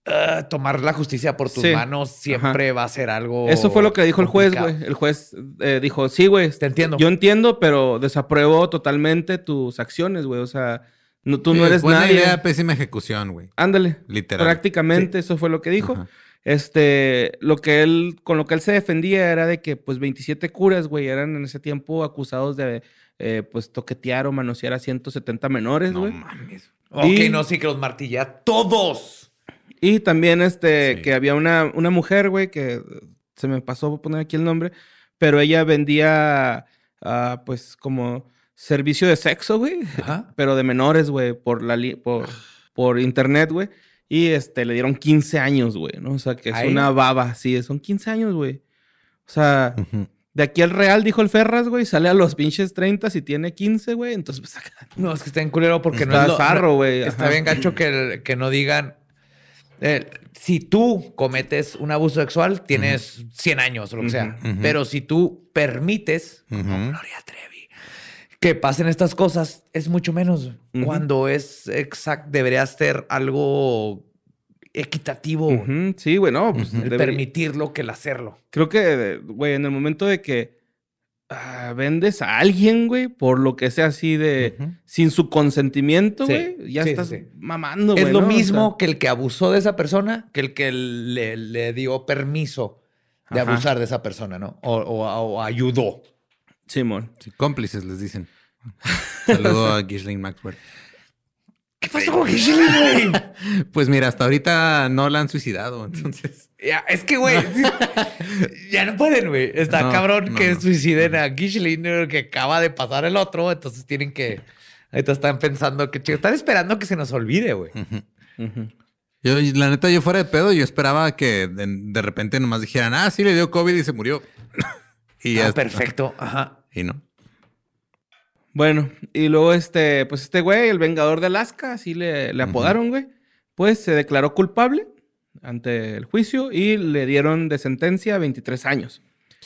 ah, tomar la justicia por tus Sí. manos siempre va a ser algo. eso fue lo que dijo el juez, güey. El juez eh, dijo, sí, güey, Te entiendo. yo entiendo, pero desapruebo totalmente tus acciones, güey. O sea, no, tú Sí, no eres buena nadie. idea, pésima ejecución, güey. Ándale. Literal. Prácticamente eso fue lo que dijo. Ajá. Este, lo que él, con lo que él se defendía era de que, pues, 27 curas, güey, eran en ese tiempo acusados de, eh, pues, toquetear o manosear a 170 menores, No güey. mames. Ok, Y- no, sí que los martilla todos. Y también, este, Sí. que había una, una mujer, güey, que se me pasó poner aquí el nombre, pero ella vendía, ah, pues, como servicio de sexo, güey, pero de menores, güey, por la li- por, por internet, güey. Y este, le dieron 15 años, güey, ¿no? O sea, que es una baba, sí, son 15 años, güey. O sea, de aquí al real, dijo el Ferras, güey, sale a los pinches 30 si tiene 15, güey. Entonces, pues acá. No, es que está en culero porque no Está es lo- zarro, no- güey, Está bien gacho que, el- que no digan. Eh, si tú cometes un abuso sexual, tienes 100 años o lo que sea. Pero si tú permites, como. Gloria Trevi, que pasen estas cosas, es mucho menos. Cuando es exacto, debería ser algo equitativo. Sí, güey, no, pues El debería- permitirlo que el hacerlo. Creo que, güey, en el momento de que ah, vendes a alguien, güey, por lo que sea así de sin su consentimiento, Sí, güey, ya sí, estás sí, mamando, Es güey. lo ¿no? O mismo sea, que el que abusó de esa persona, que el que le, le dio permiso de Ajá. abusar de esa persona, ¿no? O, o- o ayudó. Simón. Sí, cómplices les dicen. Saludo a Ghislaine Maxwell. ¿Qué pasó con Ghislaine, güey? Pues mira, hasta ahorita no la han suicidado, entonces. Ya, es que, güey, ya no pueden, güey. Está No, cabrón no, que no. suiciden a Ghislaine, que acaba de pasar el otro, entonces tienen que... Ahorita están pensando que... chico, Están esperando que se nos olvide, güey. Yo, la neta, yo fuera de pedo, yo esperaba que de, de repente nomás dijeran, ah, sí, le dio COVID y se murió. y Ah, ya. perfecto. Ajá. Y no. Bueno, y luego este, pues este güey, el Vengador de Alaska, así le, le apodaron, güey, pues se declaró culpable ante el juicio y le dieron de sentencia 23 años.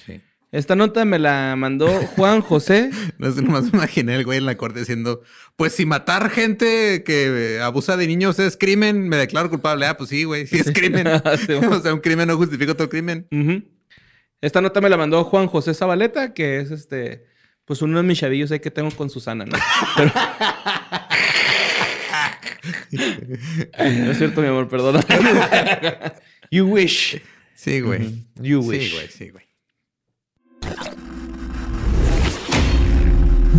Sí. Esta nota me la mandó Juan José. No sé, nomás me imaginé el güey en la corte diciendo, pues si matar gente que eh, abusa de niños es crimen, me declaro culpable. Ah, pues sí, güey, sí es crimen. Sí, o sea, un crimen no justifica otro crimen. Esta nota me la mandó Juan José Zabaleta, que es este, pues uno de mis chavillos ahí que tengo con Susana, ¿no? Pero- no es cierto, mi amor, perdona. You wish. Sí, güey. You Sí, wish. güey, sí, güey.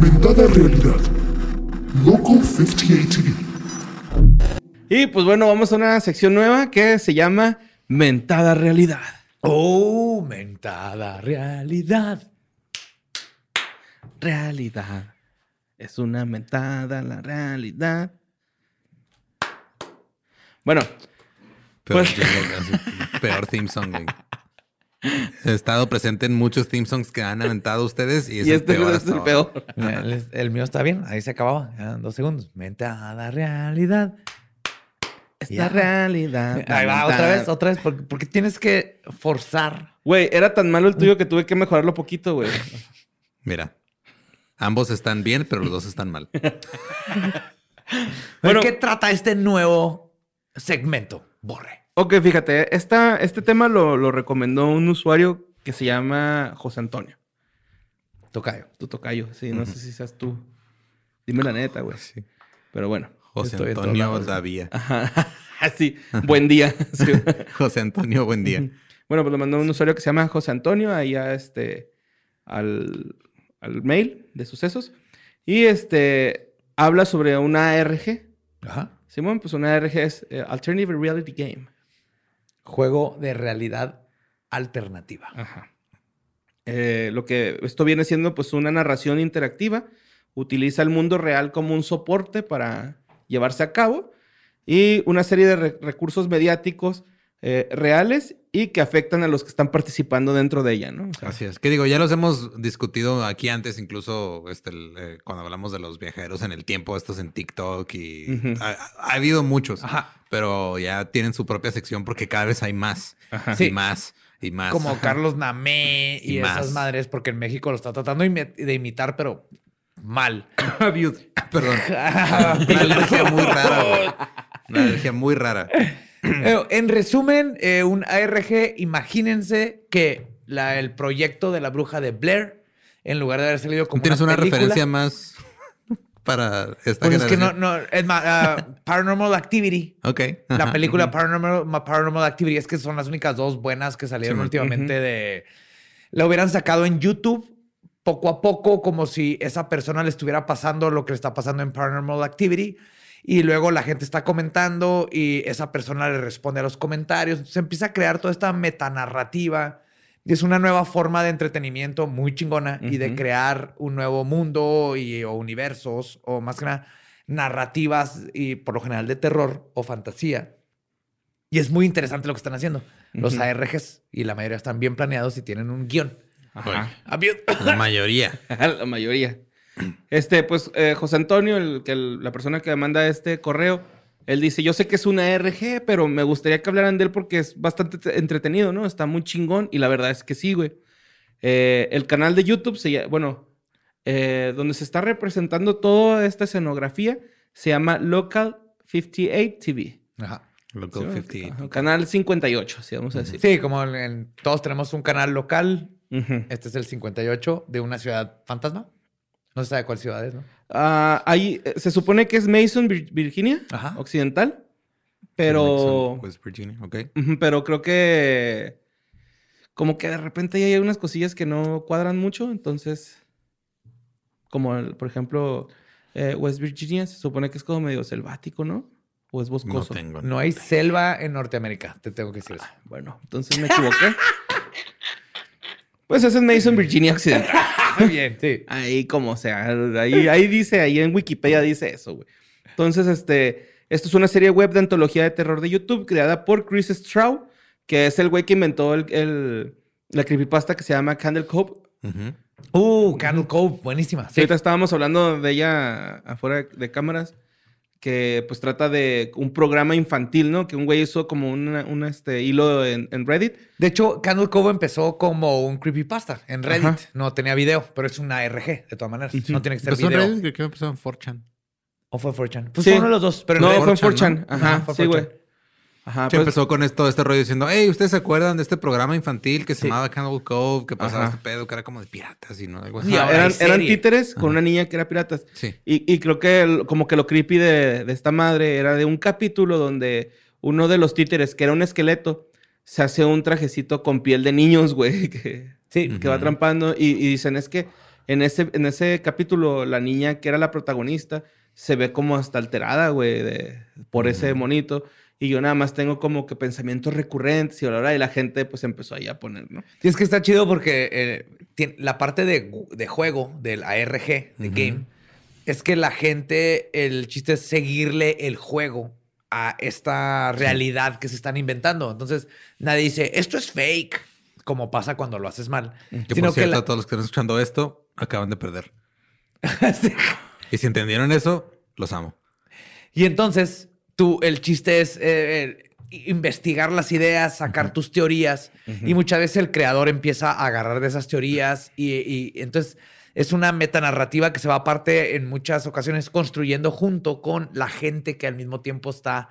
Mentada realidad. Loco 58 TV. y pues bueno, vamos a una sección nueva que se llama Mentada Realidad. Oh, mentada realidad. Realidad. Es una mentada la realidad. Bueno, Peor, Pues- jingle, así, peor theme song, güey. He estado presente en muchos theme songs que han aventado ustedes y es y el este peor es el ahora. peor. El, el mío está bien, ahí se acababa. Ya, dos segundos. Mentada realidad. Esta Ya. realidad. Ahí va, otra vez, otra vez, porque, porque tienes que forzar. Güey, era tan malo el tuyo que tuve que mejorarlo poquito, güey. Mira, ambos están bien, pero los dos están mal. Bueno. ¿De qué trata este nuevo segmento? Borre. Ok, fíjate, esta, este tema lo, lo recomendó un usuario que se llama José Antonio. Tocayo. Tu tocayo. Sí, no sé si seas tú. Dime la neta, güey. Sí. Pero bueno. José Antonio. Davía. Ajá. Sí. Buen día. Sí. José Antonio, buen día. Bueno, pues le mandó un usuario que se llama José Antonio ahí a este al, al mail de sucesos. Y este habla sobre una ARG. Ajá. Simón, pues una ARG es eh, Alternative Reality Game. Juego de realidad alternativa. Ajá. Eh, lo que esto viene siendo pues una narración interactiva. Utiliza el mundo real como un soporte para llevarse a cabo y una serie de re- recursos mediáticos eh, reales y que afectan a los que están participando dentro de ella, ¿no? O sea, Así es. Que digo, ya los hemos discutido aquí antes, incluso este, el, eh, cuando hablamos de los viajeros en el tiempo, estos en TikTok y Ujú. ha, ha habido muchos, Ajá. pero ya tienen su propia sección porque cada vez hay más Ajá. y Sí. más y más. Como Carlos Namé y, Y esas más. madres, porque en México lo está tratando de imi- de imitar, pero mal. Perdón. Una alergia muy rara, güey. Una alergia muy rara. Eh, en resumen, eh, un ARG, imagínense que la- el proyecto de la bruja de Blair, en lugar de haber salido como ¿Tienes una, película, referencia más para esta Pues es que no, generación? no, es más, ah, Paranormal Activity. Ok. La Ajá. película Paranormal, Ma- Paranormal Activity es que son las únicas dos buenas que salieron Sí, últimamente ujú. de... La hubieran sacado en YouTube poco a poco, como si esa persona le estuviera pasando lo que le está pasando en Paranormal Activity. Y luego la gente está comentando y esa persona le responde a los comentarios. Se empieza a crear toda esta metanarrativa. Y es una nueva forma de entretenimiento muy chingona y de crear un nuevo mundo y, o universos o más que nada narrativas y por lo general de terror o fantasía. Y es muy interesante lo que están haciendo. Los Ujú. ARGs y la mayoría están bien planeados y tienen un guion. Ajá. La mayoría. la mayoría. Este, pues, eh, José Antonio, el, que el- la persona que manda este correo, él dice, yo sé que es una RG, pero me gustaría que hablaran de él porque es bastante te- entretenido, ¿no? Está muy chingón y la verdad es que sí, güey. Eh, el canal de YouTube, se llama, bueno, eh, donde se está representando toda esta escenografía, se llama Local 58 TV. Ajá. Local Sí, 50. ajá, Canal 58, así vamos a decir. Sí, como en- en- todos tenemos un canal local. Este es el 58 de una ciudad fantasma. No se sabe cuál ciudad es, ¿no? Ah, ahí, eh, se supone que es Mason, Vir- Virginia, Ajá. occidental, pero... West Virginia, ok. Pero creo que como que de repente ahí hay unas cosillas que no cuadran mucho, entonces como el- por ejemplo eh, West Virginia se supone que es como medio selvático, ¿no? O es No boscoso. tengo. No hay selva en Norteamérica, te tengo que decir eso. Bueno, entonces me equivoqué. pues ese es Mason, Virginia Occidental. Bien, sí. Ahí como sea, ahí, ahí dice, ahí en Wikipedia dice eso, güey. Entonces, este, esto es una serie web de antología de terror de YouTube creada por Chris Straub, que es el güey que inventó el, el- la creepypasta que se llama Candle Cove. Uh, Candle Cove, buenísima. Sí, Sí. ahorita estábamos hablando de ella afuera de cámaras, que pues trata de un programa infantil, ¿no? Que un güey hizo como una, una, este, hilo en, en Reddit. De hecho, Candle Cove empezó como un creepypasta en Reddit. Ajá. No tenía video, pero es una ARG, de todas maneras. No tiene que ser en video. Reddit, creo que empezó en 4chan. ¿O fue 4chan? Pues Sí. fue uno de los dos. Pero no, Reddit- fue en 4chan, 4chan. ¿no? Ajá, Ajá, fue sí, güey. 4chan. Ajá, Sí, pues- empezó con esto, este rollo diciendo, hey, ¿ustedes se acuerdan de este programa infantil que se Sí. llamaba Cannibal Cove? Que pasaba Ajá. este pedo, que era como de piratas y no algo así. Y Ajá, ahora eran, eran títeres con una niña que era piratas. Sí. Y, y creo que el- como que lo creepy de, de esta madre era de un capítulo donde uno de los títeres, que era un esqueleto, se hace un trajecito con piel de niños, güey, que, Sí. que va trampando. Y, y dicen, es que en ese, en ese capítulo la niña que era la protagonista se ve como hasta alterada, güey, de- por ese monito. Y yo nada más tengo como que pensamientos recurrentes y bla, y la gente pues empezó ahí a poner, ¿no? Sí, es que está chido porque eh, tiene- la parte de, de juego del ARG, de Ujú. game, es que la gente, el chiste es seguirle el juego a esta realidad que se están inventando. Entonces, nadie dice, esto es fake, como pasa cuando lo haces mal. Que Sino por cierto, la- todos los que están escuchando esto acaban de perder. Sí. Y si entendieron eso, los amo. Y entonces, tú, el chiste es eh, eh, investigar las ideas, sacar tus teorías. Y muchas veces el creador empieza a agarrar de esas teorías. Y, y entonces es una metanarrativa que se va aparte en muchas ocasiones construyendo junto con la gente que al mismo tiempo está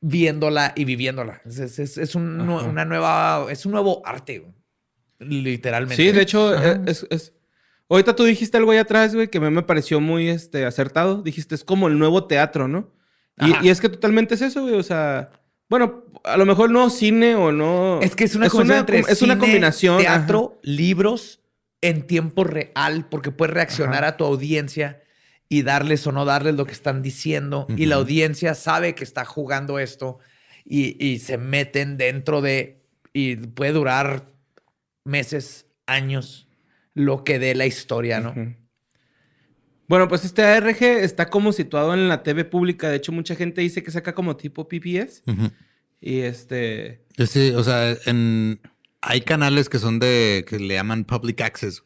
viéndola y viviéndola. Es, es- es- es un, una nueva, es un nuevo arte, literalmente. Sí, de hecho, eh, es, es- Ahorita tú dijiste algo ahí atrás, güey, que a mí me pareció muy este, acertado. Dijiste, es como el nuevo teatro, ¿no? Y, y es que totalmente es eso, güey. O sea, bueno, a lo mejor no cine o no. Es que es una, es combinación entre es una cine, combinación. teatro, libros en tiempo real, porque puedes reaccionar Ajá. a tu audiencia y darles o no darles lo que están diciendo. Y la audiencia sabe que está jugando esto y, y se meten dentro de... Y puede durar meses, años, lo que dé la historia, ¿no? Bueno, pues este ARG está como situado en la TV pública. De hecho, mucha gente dice que saca como tipo PBS. Ujú. Y este. Sí, o sea, en, hay canales que son de, que le llaman public access.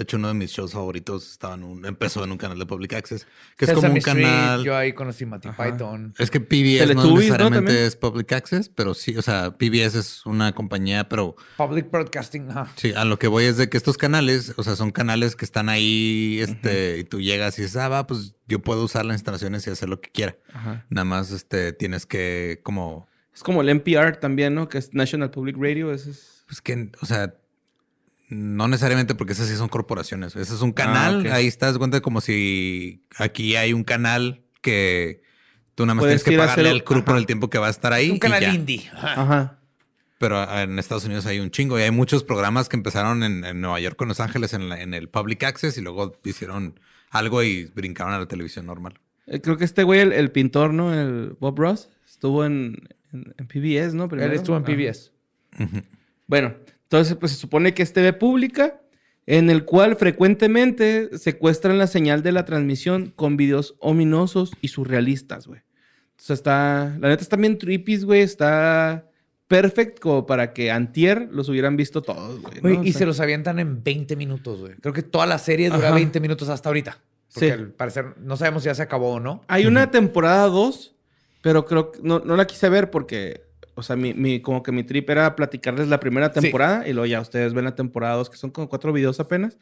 De hecho, uno de mis shows favoritos estaba en un, empezó en un canal de public access, que es como un Street, canal. yo ahí conocí Monty Ajá. Python. Es que PBS no Teletubbies, ¿no? necesariamente es public access, pero sí, o sea, PBS es una compañía, pero Public Broadcasting, ajá. sí, a lo que voy es de que estos canales, o sea, son canales que están ahí, este, y tú llegas y dices, ah, va, pues yo puedo usar las instalaciones y hacer lo que quiera. Ajá. Nada más, este, tienes que como Es como el NPR también, ¿no? Que es National Public Radio. Ese es. Pues que, o sea, no necesariamente porque esas sí son corporaciones. Ese es un canal. ok. Ahí estás cuenta como si aquí hay un canal que tú nada más Puedes tienes que pagarle hacer- al crew por ajá. el tiempo que va a estar ahí. un y canal ya. indie. ajá. Ajá. Pero ah, en Estados Unidos hay un chingo y hay muchos programas que empezaron en, en Nueva York con Los Ángeles en, la- en el Public Access y luego hicieron algo y brincaron a la televisión normal. Eh, Creo que este güey, el, el pintor, ¿no? El Bob Ross, estuvo en, en, en PBS, ¿no? Él Primero. estuvo en. PBS. Bueno, entonces pues se supone que es TV pública en el cual frecuentemente secuestran la señal de la transmisión con videos ominosos y surrealistas, güey. Entonces está, la neta está bien trippy, güey, está perfecto como para que antier los hubieran visto todos, güey. ¿no? Güey, O y sea, se los avientan en 20 minutos, güey. Creo que toda la serie dura Ajá. 20 minutos hasta ahorita. Porque Sí. al parecer no sabemos si ya se acabó o no. Hay una temporada 2, pero creo que no, no la quise ver porque, o sea, mi, mi- como que mi trip era platicarles la primera Sí. temporada y luego ya ustedes ven la temporada 2, que son como cuatro videos apenas.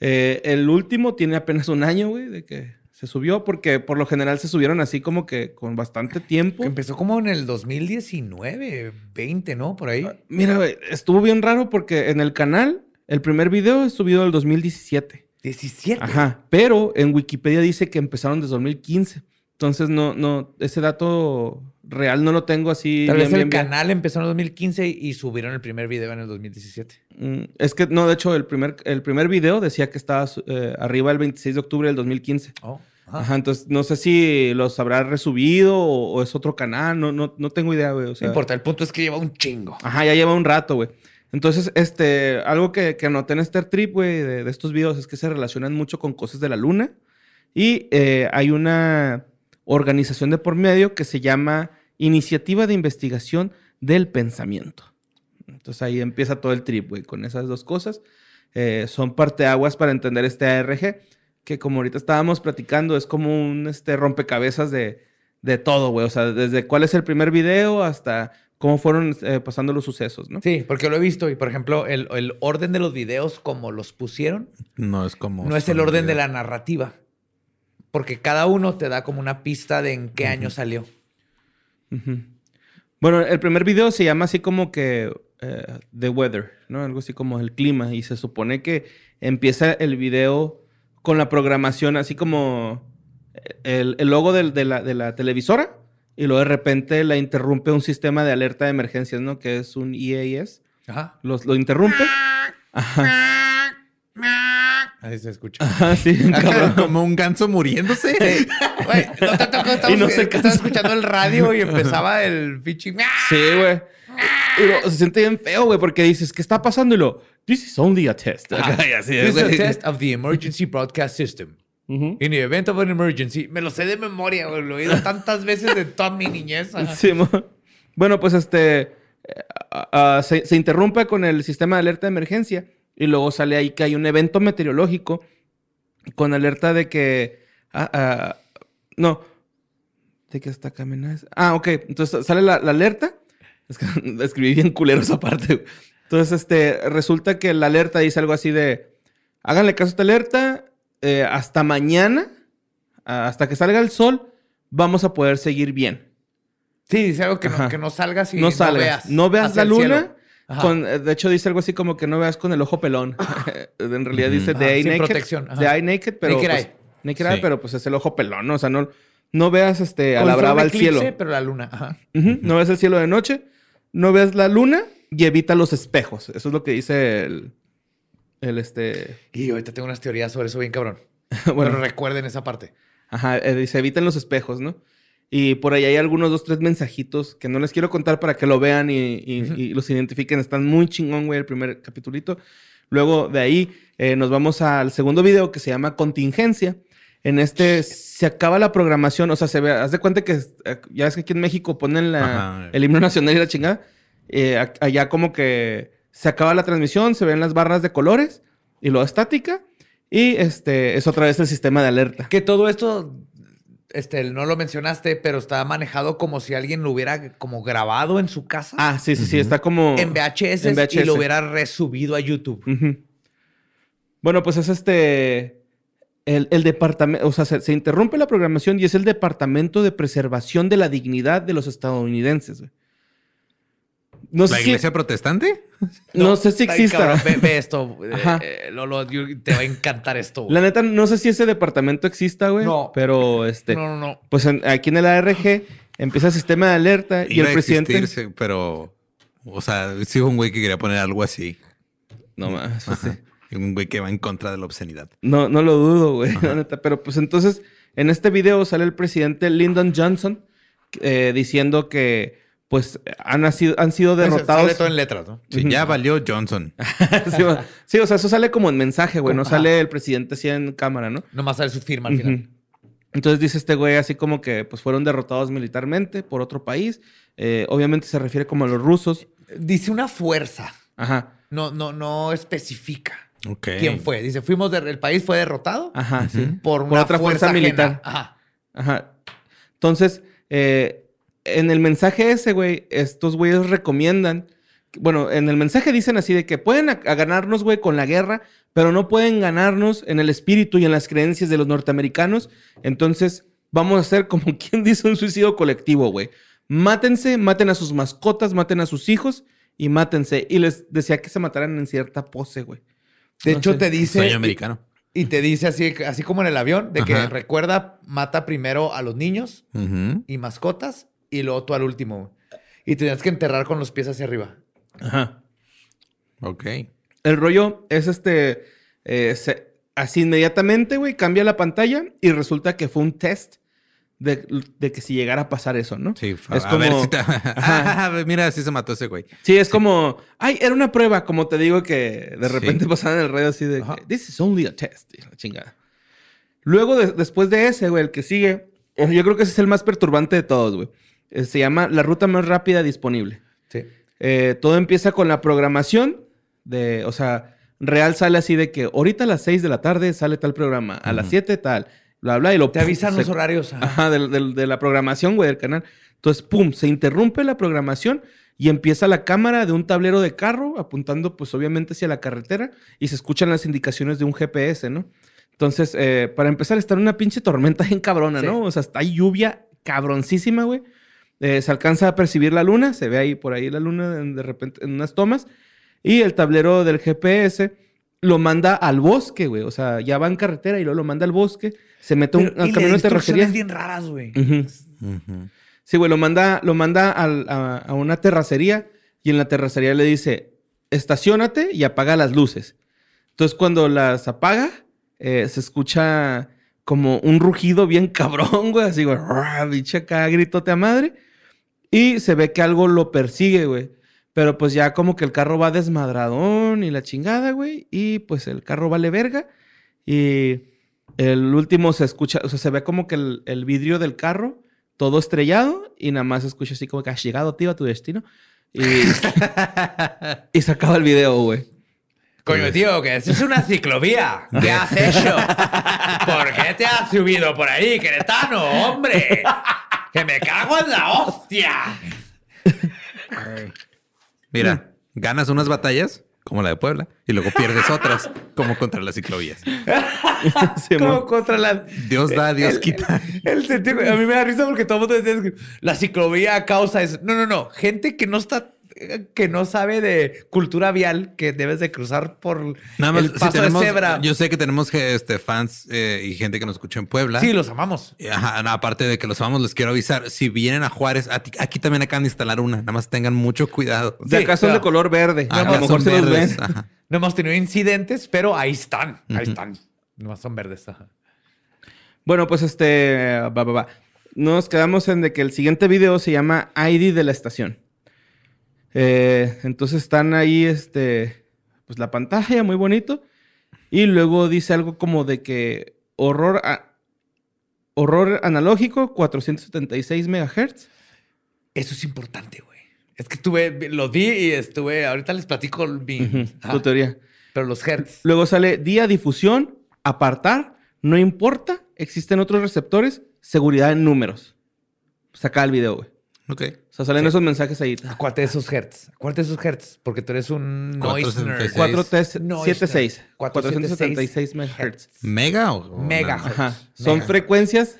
Eh, el último tiene apenas un año, güey, de que se subió, porque por lo general se subieron así como que con bastante tiempo. Que empezó como en el 2019, 20, ¿no? Por ahí. Mira, güey, estuvo bien raro porque en el canal, el primer video es subido del 2017. 17. Ajá, pero en Wikipedia dice que empezaron desde 2015. Entonces, no, no, ese dato real no lo tengo así. Tal bien, vez el bien, bien. canal empezó en el 2015 y subieron el primer video en el 2017. Mm, Es que, no, de hecho, el primer, el primer video decía que estaba eh, arriba el 26 de octubre del 2015. Oh. Ajá, entonces no sé si los habrá resubido o, o es otro canal, no, no, no tengo idea, güey. O No importa, el punto es que lleva un chingo. Ajá, ya lleva un rato, güey. Entonces, este, algo que, que anoté en este trip, güey, de, de estos videos es que se relacionan mucho con cosas de la luna. Y eh, hay una organización de por medio que se llama Iniciativa de Investigación del Pensamiento. Entonces ahí empieza todo el trip, güey, con esas dos cosas. Eh, son parteaguas para entender este ARG, que como ahorita estábamos platicando, es como un este, rompecabezas de, de todo, güey. O sea, desde cuál es el primer video hasta cómo fueron eh, pasando los sucesos, ¿no? Sí, porque lo he visto y, por ejemplo, el, el orden de los videos como los pusieron No es como. no es el orden de la narrativa. Porque cada uno te da como una pista de en qué año salió. Bueno, el primer video se llama así como que eh, The Weather, ¿no? Algo así como el clima. Y se supone que empieza el video con la programación, así como el, el logo de, la, de la televisora. Y luego de repente la interrumpe un sistema de alerta de emergencias, ¿no? Que es un EAS. Ajá. Los, lo interrumpe. Ajá. Así se escucha. Ajá, sí, como un ganso muriéndose. Güey, no te tocó, estábamos, Y no se estaba escuchando el radio y empezaba el pinche... Sí, güey. Y se siente bien feo, güey, porque dices, ¿qué está pasando? Y lo, this is only a test. Así, This is a test of the emergency broadcast system. Ujú. In the event of an emergency. Me lo sé de memoria, güey. Lo he oído tantas veces de toda mi niñez. Sí, bueno, pues este se, se interrumpe con el sistema de alerta de emergencia y luego sale ahí que hay un evento meteorológico con alerta de que ah, ah, no de que está amenaza. Ah, ok. Entonces sale la, la alerta. Es que escribí bien culero esa parte. Entonces, este, resulta que la alerta dice algo así de, háganle caso a esta alerta, eh, hasta mañana, hasta que salga el sol, vamos a poder seguir bien. Sí, dice algo que no, que no salgas y no no, salgas. veas. No veas la luna. Con, eh, de hecho, dice algo así como que no veas con el ojo pelón. en realidad dice The Eye Naked. protección. The Eye Naked, pero. Naked pues, eye. Naked Sí. Eye, pero pues es el ojo pelón, ¿no? O sea, no, no veas este, a la brava eclipse, cielo. Pero la luna. Ajá. No ves el cielo de noche, no ves la luna y evita los espejos. Eso es lo que dice el. El este. Y ahorita tengo unas teorías sobre eso bien cabrón. bueno, Pero recuerden esa parte. Ajá, eh, dice, eviten los espejos, ¿no? Y por ahí hay algunos dos, tres mensajitos que no les quiero contar para que lo vean y, y- y los identifiquen. Están muy chingón, güey, el primer capitulito. Luego de ahí eh, nos vamos al segundo video que se llama Contingencia. En este se acaba la programación, o sea, se ve, haz de cuenta que eh, ya es que aquí en México ponen la- el himno nacional y la chingada. Eh, allá como que se acaba la transmisión, se ven las barras de colores y luego estática. Y este es otra vez el sistema de alerta. Que todo esto, este, no lo mencionaste, pero está manejado como si alguien lo hubiera como grabado en su casa. Ah, sí, sí, sí, está como... en VHS, en VHS. y lo hubiera resubido a YouTube. Bueno, pues es este... El, el departamento, o sea, se, se interrumpe la programación y es el Departamento de Preservación de la Dignidad de los estadounidenses. güey. No sé, ¿La si, iglesia protestante? no sé si exista. cabrón, ve, ve esto. eh, Ajá. eh, Lolo, te va a encantar esto. güey. La neta, no sé si ese departamento exista, güey. No. Pero este, No, no, no. pues en- aquí en el ARG empieza el sistema de alerta y el a presidente. existir, sí, pero... O sea, sí hubo un güey que quería poner algo así. No más. pues, sí. Un güey que va en contra de la obscenidad. No, no lo dudo, güey, la neta. Pero pues entonces, en este video sale el presidente Lyndon Johnson eh, diciendo que pues han, sido, han sido derrotados. Sale todo en letras, ¿no? Sí, ya valió Johnson. sí, o sea, eso sale como en mensaje, güey. No Ajá. sale el presidente así en cámara, ¿no? Nomás sale su firma al final. Entonces dice este güey así como que pues fueron derrotados militarmente por otro país. Eh, obviamente se refiere como a los rusos. Dice una fuerza. Ajá, No, no, no especifica quién fue. Dice, fuimos de- el país fue derrotado ajá, sí. por Por una otra fuerza ajena. militar. Ajá. Ajá. Entonces, eh, en el mensaje ese, güey, estos güeyes recomiendan. Bueno, en el mensaje dicen así de que pueden a- a ganarnos, güey, con la guerra, pero no pueden ganarnos en el espíritu y en las creencias de los norteamericanos. Entonces, vamos a hacer como quien dice un suicidio colectivo, güey. Mátense, maten a sus mascotas, maten a sus hijos y mátense. Y les decía que se mataran en cierta pose, güey. De No hecho, sé. te dice. Sueño americano. Y te dice así, así como en el avión, de que recuerda, mata primero a los niños y mascotas y luego tú al último. Y tenías que enterrar con los pies hacia arriba. Ajá. Ok. El rollo es este. eh, se- así inmediatamente, güey, cambia la pantalla y resulta que fue un test de, de que si llegara a pasar eso, ¿no? Sí, Es a ver como- si te... Ah, mira, así se mató ese güey. Sí, es como. Ay, era una prueba, como te digo que de repente Sí. pasaban en el radio así de. Ajá. This is only a test. y la chingada. Luego, de- después de ese, güey, el que sigue, eh, yo creo que ese es el más perturbante de todos, güey. Eh, Se llama la ruta más rápida disponible. Sí. Eh, todo empieza con la programación de, o sea, real sale así de que ahorita a las 6 de la tarde sale tal programa, a las 7 tal, bla, bla, y lo Te avisan se- los horarios. ajá. De, la programación, güey, del canal. Entonces, pum, se interrumpe la programación y empieza la cámara de un tablero de carro apuntando, pues obviamente hacia la carretera y se escuchan las indicaciones de un GPS, ¿no? Entonces, eh, para empezar, está en una pinche tormenta bien cabrona, Sí. ¿no? O sea, está lluvia cabroncísima, güey. Eh, se alcanza a percibir la luna, se ve ahí por ahí la luna en- de repente en unas tomas. Y el tablero del GPS lo manda al bosque, güey. O sea, ya va en carretera y luego lo manda al bosque. Se mete un, al le de terracería. instrucciones bien raras, güey. Ujú. Sí, güey, lo manda, lo manda al- a, a una terracería y en la terracería le dice, estacionate y apaga las luces. Entonces cuando las apaga, eh, se escucha como un rugido bien cabrón, güey, así, güey, biche acá, gritote a madre. Y se ve que algo lo persigue, güey. Pero pues ya como que el carro va desmadradón y la chingada, güey. Y pues el carro vale verga. Y el último se escucha, o sea, se ve como que el, el vidrio del carro todo estrellado y nada más se escucha así como que has llegado, tío, a tu destino. Y, y se acaba el video, güey. Coño, tío, que eso es una ciclovía. ¿Qué has hecho? ¿Por qué te has subido por ahí, Queretano, hombre? ¡Que me cago en la hostia! Mira, ganas unas batallas, como la de Puebla, y luego pierdes otras, como contra las ciclovías. Sí, Como mo- contra la... Dios da, Dios el- quita. El sentido, a mí me da risa porque todo el mundo decía que la ciclovía causa eso. No, no, no. Gente que no está que no sabe de cultura vial que debes de cruzar por Nada más, el si paso tenemos- de cebra. Yo sé que tenemos que, este, fans eh, y gente que nos escucha en Puebla. Sí, los amamos. Y, ajá, no, aparte de que los amamos, les quiero avisar. Si vienen a Juárez, a ti- aquí también acaban de instalar una. Nada más tengan mucho cuidado. De Sí, acá son de color verde. a Acá lo mejor son se los ven. Ajá. No hemos tenido incidentes, pero ahí están. Ahí están. Nomás son verdes. ajá. Bueno, pues este, va, va, va. Nos quedamos en de que el siguiente video se llama ID de la estación. Eh, entonces están ahí, este, pues la pantalla, muy bonito. Y luego dice algo como de que horror, a- horror analógico, 476 megahertz. Eso es importante, güey. Es que estuve, lo vi y estuve, ahorita les platico mi, Ujú, ajá, tu teoría. pero los hertz. Luego sale día difusión, apartar, no importa, existen otros receptores, seguridad en números. Saca el video, güey. Ok. O sea, salen Sí. esos mensajes ahí. Acuérdate de esos hertz. Acuérdate de esos hertz, porque tú eres un noise nerd. 476. 476. 476 476 MHz. ¿Mega o? o Mega. nada? Ajá. Son Mega. frecuencias.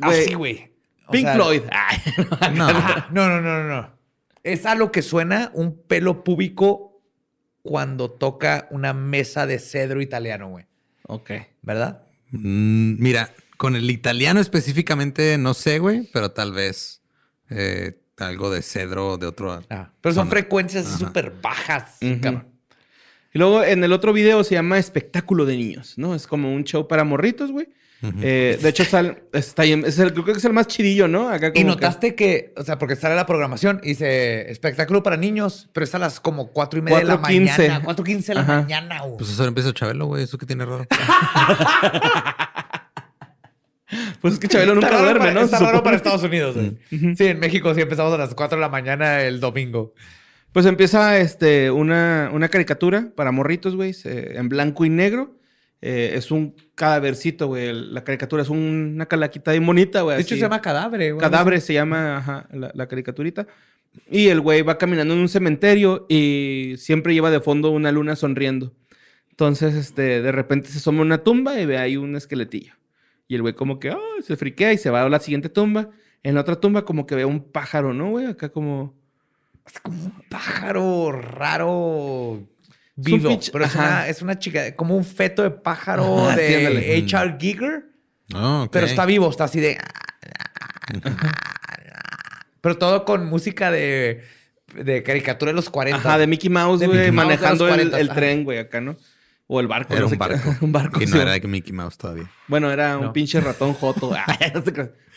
Así, güey. Pink sea, Floyd. Ay. No, no, no, no, no. Es a lo que suena un pelo púbico cuando toca una mesa de cedro italiano, güey. ok. ¿Verdad? Mm, mira, con el italiano específicamente no sé, güey, pero tal vez eh, algo de cedro de otro. Ah, pero son frecuencias súper bajas. Ujú. cabrón. Y luego en el otro video se llama Espectáculo de Niños, ¿no? Es como un show para morritos, güey. Ujú. Eh, de hecho, sal- está ahí- es el, creo que es el más chidillo, ¿no? Acá Y como notaste que... o sea, porque sale la programación y dice espectáculo para niños, pero es a las como cuatro y media de la 4:15. mañana. Cuatro quince de la Ajá. mañana, güey. Pues eso empieza Chabelo, güey. Eso que tiene raro. Pues es que Chabelo nunca raro, duerme, ¿no? está raro para Estados Unidos. Sí, en México sí empezamos a las 4 de la mañana el domingo. Pues empieza este, una, una caricatura para morritos, güey, en blanco y negro. Eh, es un cadávercito, güey. La caricatura es un- una calaquita bien bonita, güey. De hecho, así. se llama cadáver, güey. Cadáver se llama ajá, la, la caricaturita. Y el güey va caminando en un cementerio y siempre lleva de fondo una luna sonriendo. Entonces, este, de repente se asoma una tumba y ve ahí un esqueletillo. Y el güey como que "Ay", se friquea y se va a la siguiente tumba. En la otra tumba como que ve un pájaro, ¿no, güey? Acá como... Es como un pájaro raro Es un vivo. pero es una, es una chica, como un feto de pájaro Ajá, de. H.R. Giger. Oh, ok. Pero está vivo, está así de. Pero todo con música de, de caricatura de los 40. Ajá, de Mickey Mouse, güey, Mouse manejando el, 40, el ajá. tren, güey, acá, ¿no? O el barco. Era no un sé qué barco. un barco. Y sí. no era de Mickey Mouse todavía. Bueno, era un pinche ratón joto.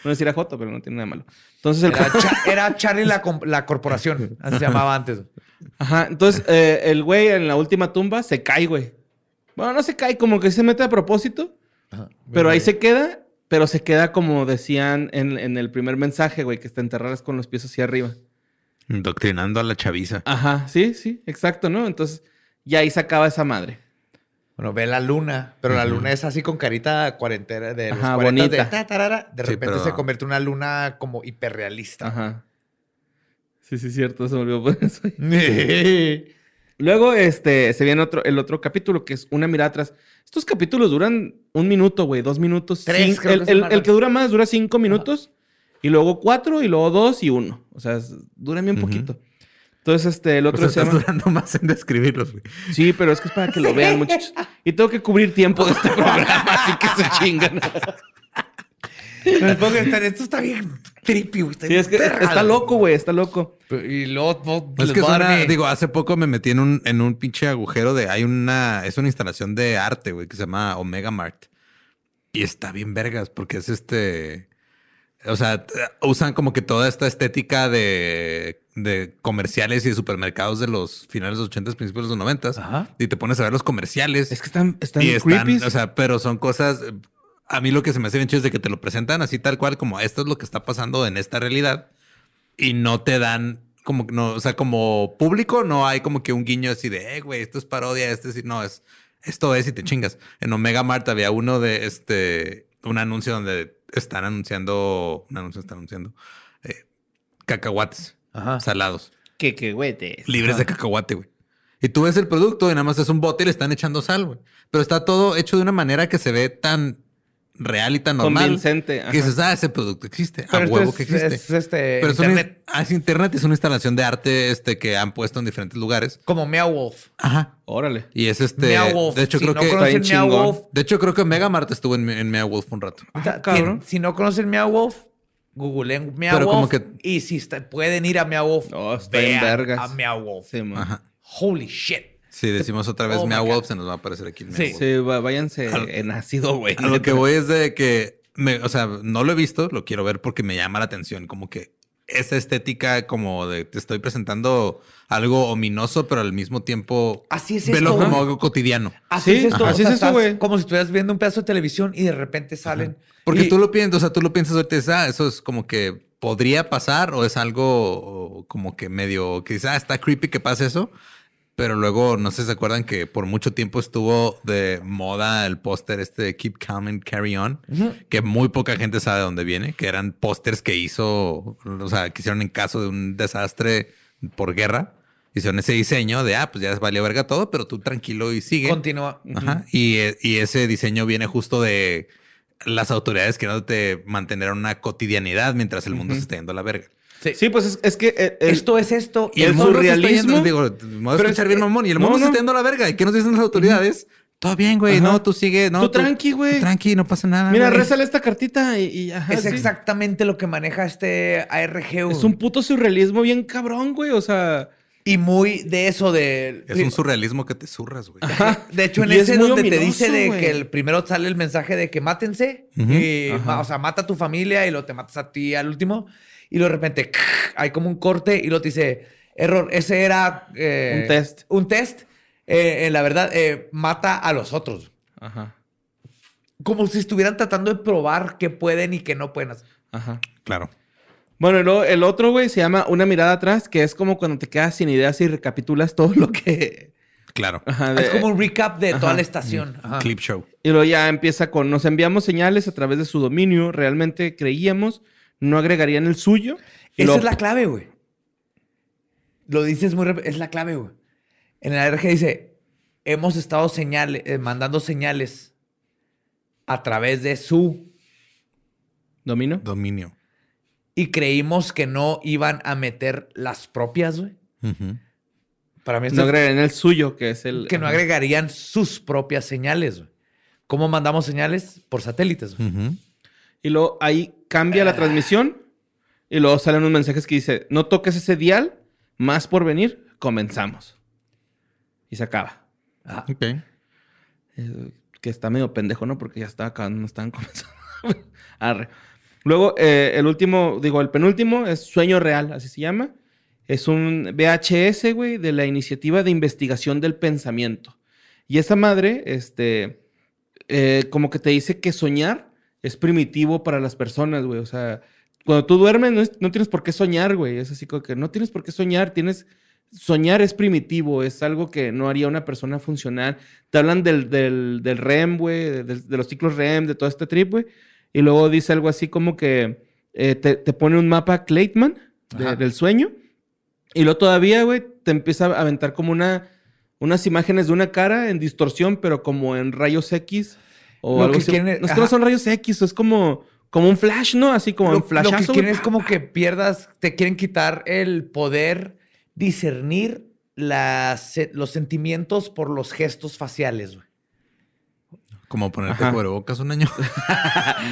No te era joto, pero no tiene nada malo. Entonces el Era, Cha- era Charlie la, la corporación. Así se llamaba antes. Ajá, entonces eh, el güey en la última tumba se cae, güey. Bueno, no se cae, como que se mete a propósito, pero ahí se queda, pero se queda como decían en, en el primer mensaje, güey, que está enterradas con los pies hacia arriba. Indoctrinando a la chaviza. Ajá, sí, sí, exacto, ¿no? Entonces ya ahí se acaba esa madre. Bueno, ve la luna, pero la luna es así con carita cuarentera de los Ajá, 40 bonita. de ta, tarara. De Sí, repente pero- se convierte en una luna como hiperrealista. Ajá. Sí, sí, cierto, se me olvidó poner eso. Luego, este, se viene otro, el otro capítulo que es una mirada atrás. Estos capítulos duran un minuto, güey, dos minutos. Tres, creo el, que se el- llaman. el que dura más dura cinco minutos. Y luego cuatro, y luego dos y uno. O sea, duran bien Ujú. poquito. Entonces, este, el otro Pues se estás llama... durando más en describirlos, güey. Sí, pero es que es para que lo vean, muchachos. Y tengo que cubrir tiempo de este programa, así que se chingan. Creer, Esto está bien trippy, güey. Sí, es que bien está loco, güey, está loco. Y luego no, Es les que suena, digo, hace poco me metí en un, en un pinche agujero de, hay una, es una instalación de arte, güey, que se llama Omega Mart. Y está bien vergas, porque es este, o sea, usan como que toda esta estética de, de comerciales y de supermercados de los finales de los 80, principios de los 90. Ajá. Y te pones a ver los comerciales. Es que están, están y están, creepy. o sea, pero son cosas. A mí lo que se me hace bien chido es de que te lo presentan así tal cual, como esto es lo que está pasando en esta realidad y no te dan como no, o sea, como público no hay como que un guiño así de, eh, güey, esto es parodia, este sí, no, es, esto es y te chingas. En Omega Mart había uno de este, un anuncio donde están anunciando, un anuncio están anunciando eh, cacahuates Ajá. salados, que, que, güey, te- libres de cacahuate, güey. Y tú ves el producto y nada más es un bote y le están echando sal, güey. Pero está todo hecho de una manera que se ve tan real y tan normal. Convincente, ajá. Que dices, ah, ese producto existe. A Pero huevo es- que existe. es, este, Pero es una- internet. ah, es internet, es una instalación de arte este, que han puesto en diferentes lugares. Como Meow Wolf. Ajá. Órale. Y es este. Meow Wolf. De hecho, si creo no que. conocen Está bien Meow chingón. Wolf, De hecho, creo que Megamart estuvo en, en Meow Wolf un rato. Ah, cabrón. tien- si no conocen Meow Wolf, googleen Meow Pero como Wolf. que- Y si está- pueden ir a Meow Oh, vergas. a Meow Wolf. Sí. Holy shit. Si decimos otra vez Oh my Meow se nos va a aparecer aquí Sí. Sí, váyanse Al- en ácido, güey. A lo que voy es de que, me, o sea, no lo he visto, lo quiero ver porque me llama la atención, como que esa estética como de te estoy presentando algo ominoso, pero al mismo tiempo Así es velo esto, como algo cotidiano. Así Sí, es esto. así es estás güey. Como si estuvieras viendo un pedazo de televisión y de repente salen. Porque Y- tú lo piensas, o sea, tú lo piensas ahorita dices, ah, eso es como que podría pasar o es algo como que medio, dices, ah, está creepy que pase eso. Pero luego, no sé si se acuerdan que por mucho tiempo estuvo de moda el póster este de Keep Calm and Carry On, que muy poca gente sabe de dónde viene, que eran pósters que hizo, o sea, que hicieron en caso de un desastre por guerra. Hicieron ese diseño de, ah, pues ya valió verga todo, pero tú tranquilo y sigue. Continúa. Ajá. Y, eh, y ese diseño viene justo de las autoridades queriéndote mantener una cotidianidad mientras el mundo se está yendo a la verga. Sí. Sí, pues es, es que eh, el- Esto es esto. Y el, el surrealismo- yendo, digo, me voy a Pero escuchar es- bien mamón, y el no, mundo se está yendo a la verga. ¿Y qué nos dicen las autoridades? Todo bien, güey. Ajá. No, tú sigue. No, Tú tranqui, güey. tú Tranqui, no pasa nada. Mira, güey. rézale esta cartita y, y ajá, es sí. exactamente lo que maneja este ARG. güey. Es un puto surrealismo bien cabrón, güey. O sea, Y muy de eso de... Es un surrealismo que te zurras, güey. De hecho, en Y ese donde te dice de que el primero sale el mensaje de que mátense. Y, o sea, mata a tu familia y lo te matas a ti al último. Y luego de repente hay como un corte y lo te dice, error, ese era... eh, Un test. Un test. Eh, en la verdad, eh, mata a los otros. ajá, Como si estuvieran tratando de probar qué pueden y qué no pueden hacer. ajá. Claro. Bueno, y luego el otro, güey, se llama Una mirada atrás, que es como cuando te quedas sin ideas y recapitulas todo lo que... Claro. Ajá, de- Es como un recap de toda la estación. Ajá. Clip show. Y luego ya empieza con, nos enviamos señales a través de su dominio, realmente creíamos, no agregarían el suyo. Esa luego- es la clave, güey. Lo dices muy... rep- Es la clave, güey. En el ARG dice, hemos estado señales, eh, mandando señales a través de su... ¿Dominio? Dominio. Y creímos que no iban a meter las propias, güey. Para mí No es- agregarían el suyo, que es el... que no agregarían sus propias señales, güey. ¿Cómo mandamos señales? Por satélites, güey. Y luego ahí cambia Ah. la transmisión y luego salen unos mensajes que dice, no toques ese dial, más por venir, comenzamos. Y se acaba. Ah, Ok. Eh, que está medio pendejo, ¿no? Porque ya estaba acabando, no estaban comenzando. Arre. Luego, eh, el último, digo, el penúltimo es Sueño Real, así se llama. Es un VHS, güey, de la Iniciativa de Investigación del Pensamiento. Y esa madre, este, eh, como que te dice que soñar es primitivo para las personas, güey. O sea, cuando tú duermes no, es- no tienes por qué soñar, güey. Es así como que no tienes por qué soñar, tienes... Soñar es primitivo, es algo que no haría una persona funcional. Te hablan del, del, del REM, güey, de, los ciclos REM, de todo este trip, güey. Y luego dice algo así como que eh, te, te pone un mapa Claytman de- del sueño. Y luego todavía, güey, te empieza a aventar como una, unas imágenes de una cara en distorsión, pero como en rayos X. O Lo algo que así. quieren- no es que no son rayos X, es como, como un flash, ¿no? Así como lo, en lo que quieren es como que pierdas, te quieren quitar el poder discernir las, los sentimientos por los gestos faciales, güey. Como ponerte Ajá. cubrebocas un año.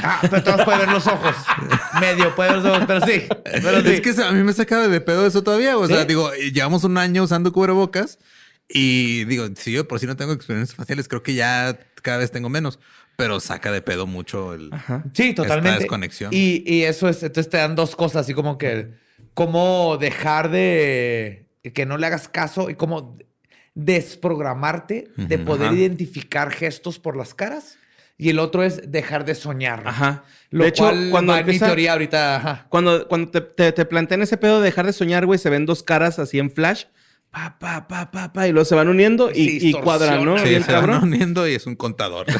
Ah, pero todos pueden ver los ojos. Medio puede ver los ojos, pero sí. Pero sí. Es que a mí me saca de pedo eso todavía. O sea, ¿Sí? digo, llevamos un año usando cubrebocas y digo, si yo por si no tengo experiencias faciales, creo que ya cada vez tengo menos, pero saca de pedo mucho el. Ajá. Sí, totalmente. Esta desconexión. Y, y eso es, entonces te dan dos cosas, así como que cómo dejar de que no le hagas caso y cómo desprogramarte de poder Ajá. identificar gestos por las caras. Y el otro es dejar de soñar. Ajá. Lo de hecho, cual cuando va en mi empieza- teoría ahorita. ajá. Cuando, cuando te, te, te plantean ese pedo de dejar de soñar, güey, se ven dos caras así en flash. Pa, pa, pa, pa, pa. Y luego se van uniendo y, y cuadran, ¿no? Sí, Bien se van cabrón. uniendo y es un contador.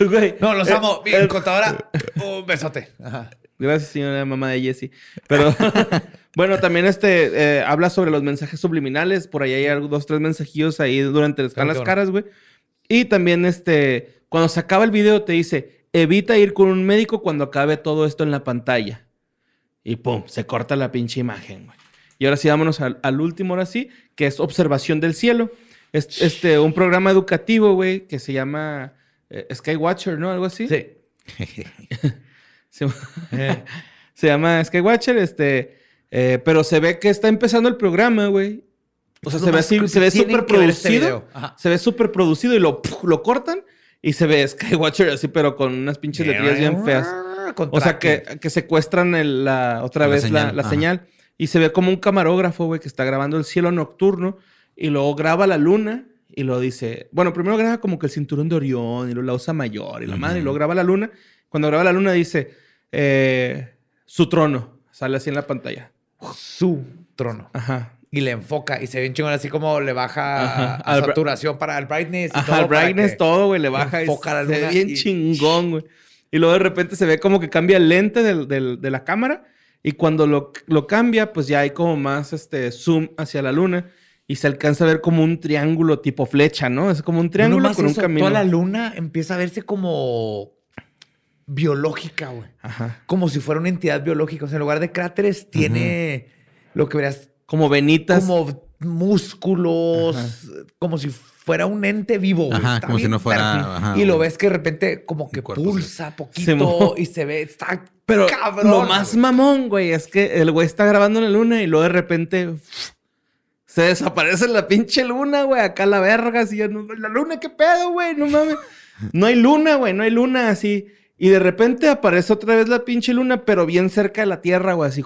Güey, No, los eh, amo. Mi eh, contadora, un besote. Ajá. Gracias, señora mamá de Jessie. Pero bueno, también este eh, habla sobre los mensajes subliminales. Por ahí hay algo, dos, tres mensajillos ahí durante están las caras, güey. Y también, este, cuando se acaba el video, te dice: evita ir con un médico cuando acabe todo esto en la pantalla. Y pum, se corta la pinche imagen, güey. Y ahora sí, vámonos al, al último, ahora sí, que es observación del cielo. Es este, un programa educativo, güey, que se llama eh, Skywatcher, ¿no? Algo así. Sí. Se, se llama Skywatcher, este, eh, pero se ve que está empezando el programa, güey. O sea, se ve así, se ve súper este producido. Ajá. se ve súper producido y lo, lo cortan y se ve Skywatcher así, pero con unas pinches letrillas bien feas. O sea, que, que secuestran el- la, otra La vez la, señal, la señal. Y se ve como un camarógrafo, güey, que está grabando el cielo nocturno. Y luego graba la luna y lo dice... Bueno, primero graba como que el cinturón de Orión y luego la osa mayor y la madre. Y luego graba la luna. Cuando graba la luna dice... eh, su trono. Sale así en la pantalla. Su trono. Ajá. Y le enfoca y se ve bien chingón así como le baja Ajá. a Al saturación para el brightness. y Ajá, todo el para brightness, todo, güey, le baja y enfoca la se ve luna bien y- chingón, güey. Y luego de repente se ve como que cambia el lente del- del- de la cámara y cuando lo, lo cambia, pues ya hay como más este zoom hacia la luna y se alcanza a ver como un triángulo tipo flecha, ¿no? Es como un triángulo con un camino. Toda la luna empieza a verse como biológica, güey. Ajá. Como si fuera una entidad biológica. O sea, en lugar de cráteres, tiene lo que verás Como venitas. como músculos, como si fuera un ente vivo. güey. Ajá, Está como si no fuera- ajá, y lo ves que de repente como que pulsa Se poquito y se ve, está Pero cabrón. lo más güey. mamón, güey, es que el güey está grabando en la luna y luego de repente se desaparece la pinche luna, güey. Acá la verga, así. no- La luna, ¿qué pedo, güey? No mames. No hay luna, güey, no hay luna así. Y de repente aparece otra vez la pinche luna, pero bien cerca de la Tierra, güey, así.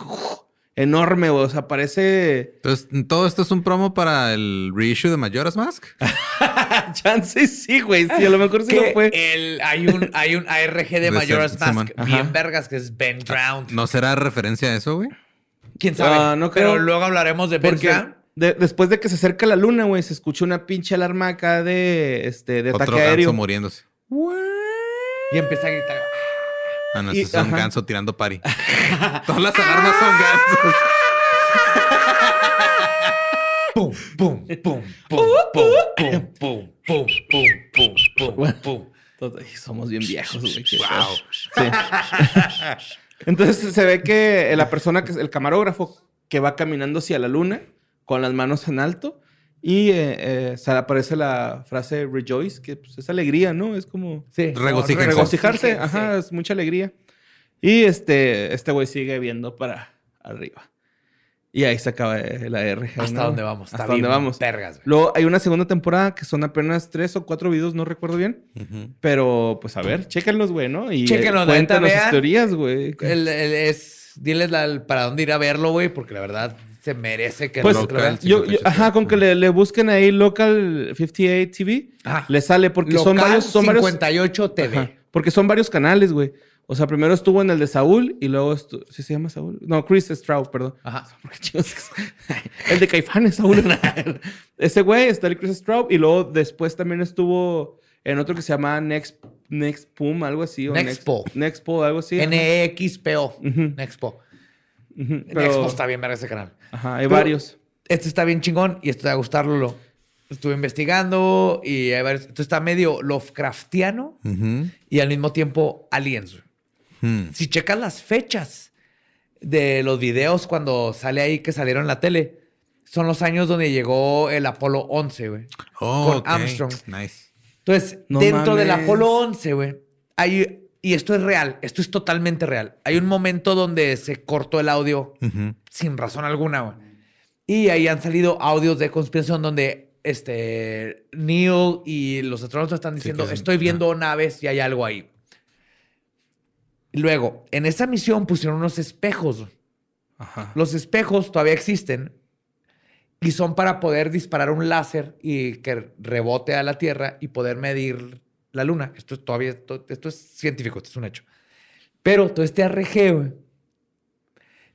Enorme, güey. O sea, parece. Entonces, ¿todo esto es un promo para el reissue de Majora's Mask? Chance, sí, güey. Sí, a lo mejor sí Que lo fue. el- hay, un, hay un ARG de De Majora's ser- Mask bien vergas que es Ben Drowned. ¿No será referencia a eso, güey? ¿Quién sabe? Ah, no Pero creo. luego hablaremos de Ben Porque Drowned. de- después de que se acerca la luna, güey, se escucha una pinche alarma acá de, este, de Otro ataque aéreo. muriéndose. Y empieza a gritar. Ah, no, Y- eso es un ganso tirando pari. Todas las alarmas son gansos. Pum, pum, pum, pum, pum, pum, pum, pum, pum, pum, pum, pum. Entonces, somos bien viejos, güey. Wow. Sí. Entonces se ve que la persona que es el camarógrafo que va caminando hacia la luna con las manos en alto y eh, eh, aparece la frase rejoice, que pues, es alegría, ¿no? Es como Sí. Regocijarse, Regocíjense. ajá, es mucha alegría. Y este este güey sigue viendo para arriba. Y ahí se acaba la RG. ¿Hasta ¿no? dónde vamos? Hasta dónde vamos. Vergas, güey. Luego hay una segunda temporada que son apenas tres o cuatro videos, no recuerdo bien. Ujú. Pero, pues a ver, chéquenlos, güey, ¿no? Y Chéquenlos, eh, cuéntanos teorías, güey. El- el- es, diles la- para dónde ir a verlo, güey, porque la verdad se merece que Pues, lo local, vean. sí. Yo, yo- 58 ajá, con que le, le busquen ahí Local 58 TV, Ajá. le sale porque son varios, son varios, 58 TV. ajá, porque son varios canales, güey. O sea, primero estuvo en el de Saúl y luego estu- ¿sí se llama Saúl? No, Chris Stroud, perdón. Ajá. El de Caifanes, Saúl. Ese güey está el Chris Stroud y luego después también estuvo en otro que se llama Next Next Pum, algo así. o Nextpo. Next, Nextpo, algo así. ajá. NXPO. Ujú. Pero- Nexpo está bien ver ese canal. Ajá, hay Pero- varios. Este está bien chingón y esto te va a gustar, Lolo. Estuve investigando y hay varios. Esto está medio Lovecraftiano y al mismo tiempo aliens. güey. Hmm. Si checas las fechas de los videos cuando sale ahí que salieron en la tele, son los años donde llegó el Apolo 11, güey. Oh, Con. Armstrong. Nice. Entonces, No dentro del. Apolo 11, güey, hay, y esto es real, esto es totalmente real. Hay un momento donde se cortó el audio sin razón alguna, güey. Y ahí han salido audios de conspiración donde este Neil y los astronautas están diciendo, que estoy viendo naves y hay algo ahí. Luego, en esa misión pusieron unos espejos. Ajá. Los espejos todavía existen y son para poder disparar un láser y que rebote a la Tierra y poder medir la Luna. Esto es todavía, esto, esto es científico, esto es un hecho. Pero todo este ARG, güey,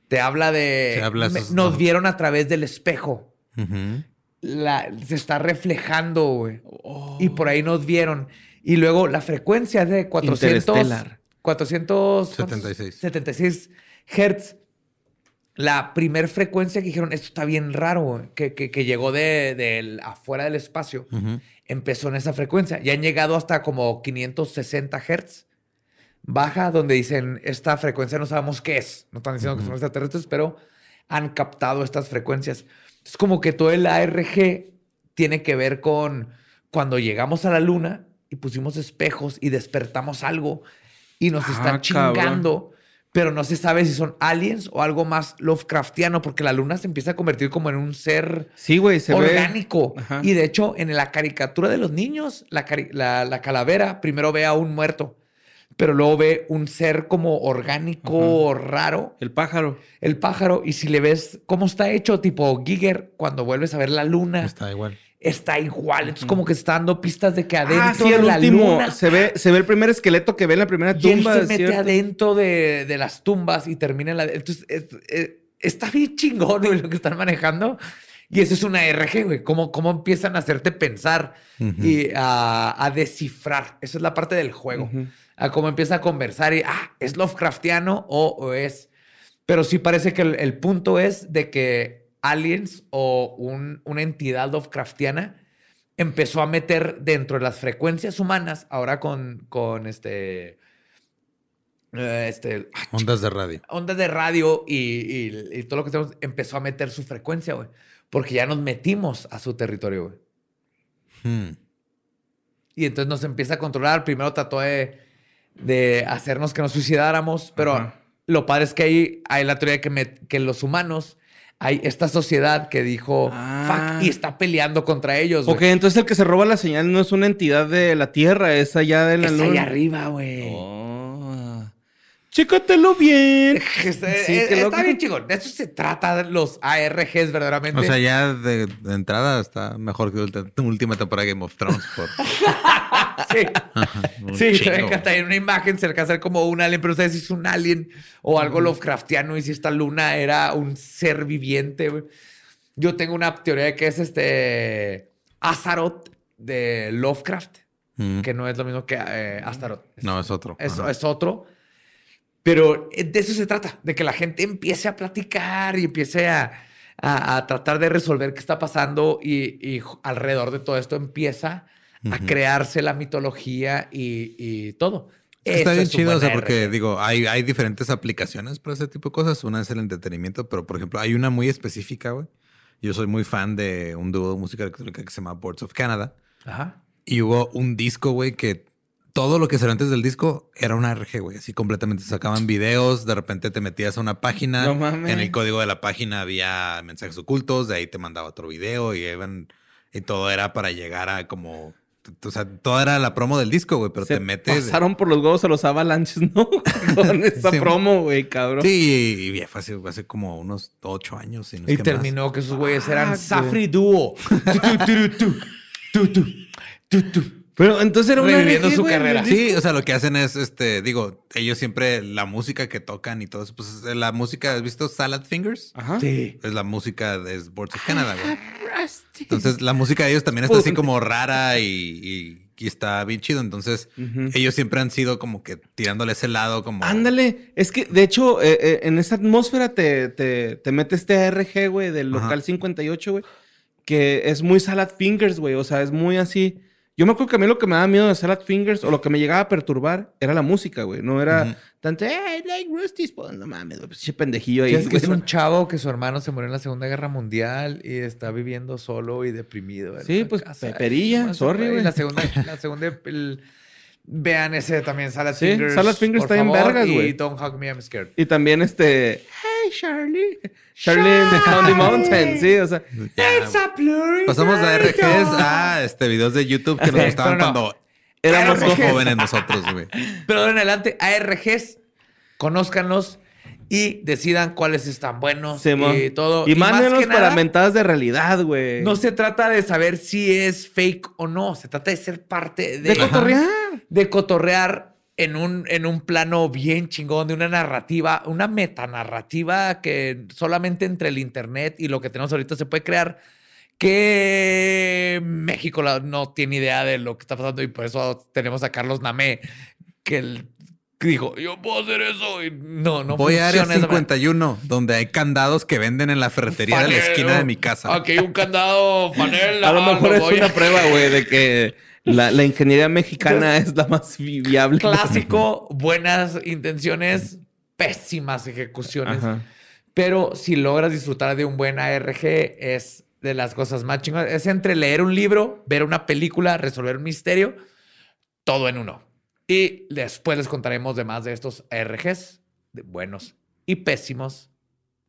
te habla de... Te habla me- nos vieron a través del espejo. Ujú. La- se está reflejando, güey. Oh. Y por ahí nos vieron. Y luego la frecuencia es de 400... Interestelar. 400... 76. 76 hertz. La primer frecuencia que dijeron, esto está bien raro, güey", que, que, que llegó de, del- afuera del espacio, empezó en esa frecuencia. Y han llegado hasta como 560 Hz. Baja donde dicen, esta frecuencia no sabemos qué es. No están diciendo que son extraterrestres, pero han captado estas frecuencias. Es como que todo el ARG tiene que ver con cuando llegamos a la luna y pusimos espejos y despertamos algo y nos Ah, están cabrón. Pero no se sabe si son aliens o algo más Lovecraftiano, porque la luna se empieza a convertir como en un ser Sí, se ve. orgánico. Ajá. Y de hecho, en la caricatura de los niños, la, la- la calavera primero ve a un muerto, pero luego ve un ser como orgánico raro, El pájaro. el pájaro. Y si le ves cómo está hecho, tipo Giger, cuando vuelves a ver la luna, Está igual. Está igual. Entonces, como que está dando pistas de que adentro Ah, sí, de el la último. luna. Se ve, se ve el primer esqueleto que ve en la primera Y él tumba. se mete adentro de, de las tumbas y termina en la. Entonces, es- es- está bien chingón güey, lo que están manejando. Y eso es una RG, güey. Cómo, cómo empiezan a hacerte pensar y a, a descifrar. Esa es la parte del juego. Ujú. A cómo empieza a conversar y, ah, ¿es Lovecraftiano o, o es? Pero sí parece que el, el punto es de que aliens o un- una entidad Lovecraftiana empezó a meter dentro de las frecuencias humanas, ahora con, con este, eh, este, ah, Ondas de radio. ondas de radio y, y- y todo lo que tenemos, empezó a meter su frecuencia, güey. Porque ya nos metimos a su territorio, güey. Hmm. Y entonces nos empieza a controlar. Primero trató de, de hacernos que nos suicidáramos, pero Ajá. lo padre es que ahí hay la teoría de que, me- que los humanos, hay esta sociedad que dijo, Ah. fuck, y está peleando contra ellos. Ok, entonces el que se roba la señal no es una entidad de la Tierra, es allá de la Es luna. allá arriba, güey. Oh. Chécatelo bien. Está, Sí, eh, qué está loco. bien chingón. De eso se trata de los ARGs verdaderamente. O sea, ya de, de entrada está mejor que la última temporada de Game of Thrones. Por sí. un Sí, chingo. hasta en una imagen se alcanza a ver como un alien, pero ustedes si es un alien o algo Lovecraftiano y si esta luna era un ser viviente. Yo tengo una teoría de que es este Azaroth de Lovecraft, Mm. que no es lo mismo que eh, Astaroth. No, es otro. Es otro. Pero eh, de eso se trata, de que la gente empiece a platicar y empiece a, a- a tratar de resolver qué está pasando y, alrededor de todo esto empieza a crearse la mitología y, y todo. Está Eso bien es chido, o sea, porque digo, hay, hay diferentes aplicaciones para ese tipo de cosas. Una es el entretenimiento, pero por ejemplo, hay una muy específica, güey. Yo soy muy fan de un dúo de música electrónica que se llama Boards of Canada. Ajá. Y hubo un disco, güey, que todo lo que salió antes del disco era una RG, güey. Así completamente sacaban videos, de repente te metías a una página. No mames. En el código de la página había mensajes ocultos, de ahí te mandaba otro video y iban. Y todo era para llegar a como. O sea, todo era la promo del disco, güey, pero Se te metes. pasaron por los huevos a los avalanches, ¿no? Con esta Sí. promo, güey, cabrón. Sí, y fue hace, hace como unos ocho años. si no es Y que terminó que esos güeyes eran Ah, Safri Duo. Pero entonces era una Reviviendo RG, su güey, carrera. Sí, o sea, lo que hacen es, este, digo, ellos siempre, la música que tocan y todo eso, pues la música, ¿has visto Salad Fingers? Ajá. Sí. Es la música de Sports of Canada, güey. Entonces, la música de ellos también está así como rara y, y- y está bien chido. Entonces, ellos siempre han sido como que tirándole ese lado como... Ándale, es que de hecho eh, eh, en esa atmósfera te, te, te mete este ARG, güey, del Ajá. local 58, güey, que es muy Salad Fingers, güey, o sea, es muy así. Yo me acuerdo que a mí lo que me daba miedo de Salad Fingers o lo que me llegaba a perturbar era la música, güey, no era tanto, hey, like Rusty's, pues no mames, güey, ese pendejillo ahí. Es que es güey. un chavo que su hermano se murió en la Segunda Guerra Mundial y está viviendo solo y deprimido. Sí, pues, casa. peperilla, Ay, sorry, güey. La segunda, la segunda el- vean ese también, Salad Sí, Fingers. Salad Fingers está favor, vergas, y güey. Don't Hug Me, I'm Scared. Y también este, hey, Charlie, Charlie in the County Mountain, sí, o sea, Ya, a blurry Pasamos de night, RGs oh. a este, videos de YouTube que nos Sí, gustaban no. cuando éramos jóvenes nosotros, güey. Pero en adelante, ARGs, conózcanlos y decidan cuáles están buenos y todo. Y, más mándenos para nada, mentadas de realidad, güey. No se trata de saber si es fake o no, se trata de ser parte de, de cotorrear. de cotorrear en un, en un plano bien chingón, de una narrativa, una metanarrativa que solamente entre el internet y lo que tenemos ahorita se puede crear, que México no tiene idea de lo que está pasando y por eso tenemos a Carlos Namé, que el- dijo, yo puedo hacer eso. Y no, no Voy a área funciona esa manera. 51, donde hay candados que venden en la ferretería de la esquina de mi casa. Aquí hay un candado, panel. A lo mejor es voy una prueba, güey, de que la, la ingeniería mexicana es la más vi- viable. Clásico, buenas intenciones, pésimas ejecuciones. Ajá. Pero si logras disfrutar de un buen ARG, es de las cosas más chingonas. Es entre leer un libro, ver una película, resolver un misterio, todo en uno. Y después les contaremos de más de estos ARGs, buenos y pésimos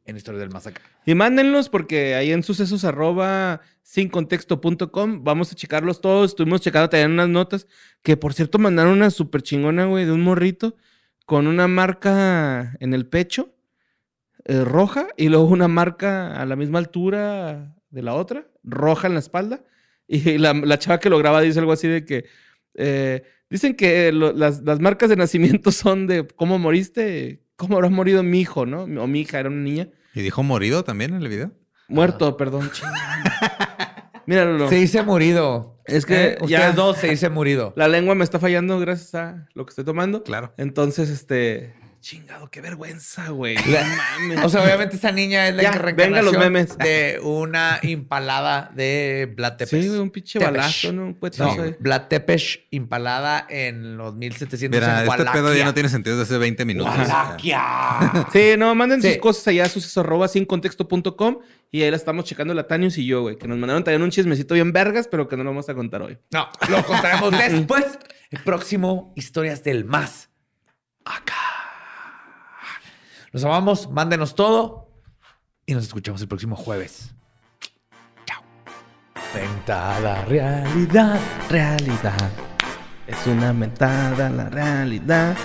en Historia del Más. Y mándenlos porque ahí en sucesos arroba sincontexto.com vamos a checarlos todos. Estuvimos checando también unas notas que, por cierto, mandaron una súper chingona, güey, de un morrito con una marca en el pecho eh, roja y luego una marca a la misma altura de la otra, roja en la espalda. Y la, la chava que lo graba dice algo así de que eh, dicen que lo- las, las marcas de nacimiento son de cómo moriste, cómo habrá morido mi hijo, ¿no? O mi hija era una niña. ¿Y dijo morido también en el video? Muerto, perdón. chingada. Míralo. Se dice murido. Es que ¿Eh? ya- Ustedes dos se dice murido. La lengua me está fallando gracias a lo que estoy tomando. Claro. Entonces, este. Chingado, qué vergüenza, güey. O sea, obviamente esa niña es la Ya, reencarnación venga los memes. de una impalada de Vlad Tepes. sí, un pinche Tepesh. balazo, ¿no? Un No, ahí. Vlad Tepes impalada en los 1700 Mira, en este pedo ya no tiene sentido desde hace 20 minutos. Wallachia. Sí, no, manden Sí. sus cosas allá a arroba sin contexto.com y ahí la estamos checando la Tanius y yo, güey. Que nos mandaron también un chismecito bien vergas, pero que no lo vamos a contar hoy. No, lo contaremos después. El próximo, historias del más acá. Los amamos, mándenos todo y nos escuchamos el próximo jueves. Chao. Venta a la realidad. Realidad. Es una mentada la realidad.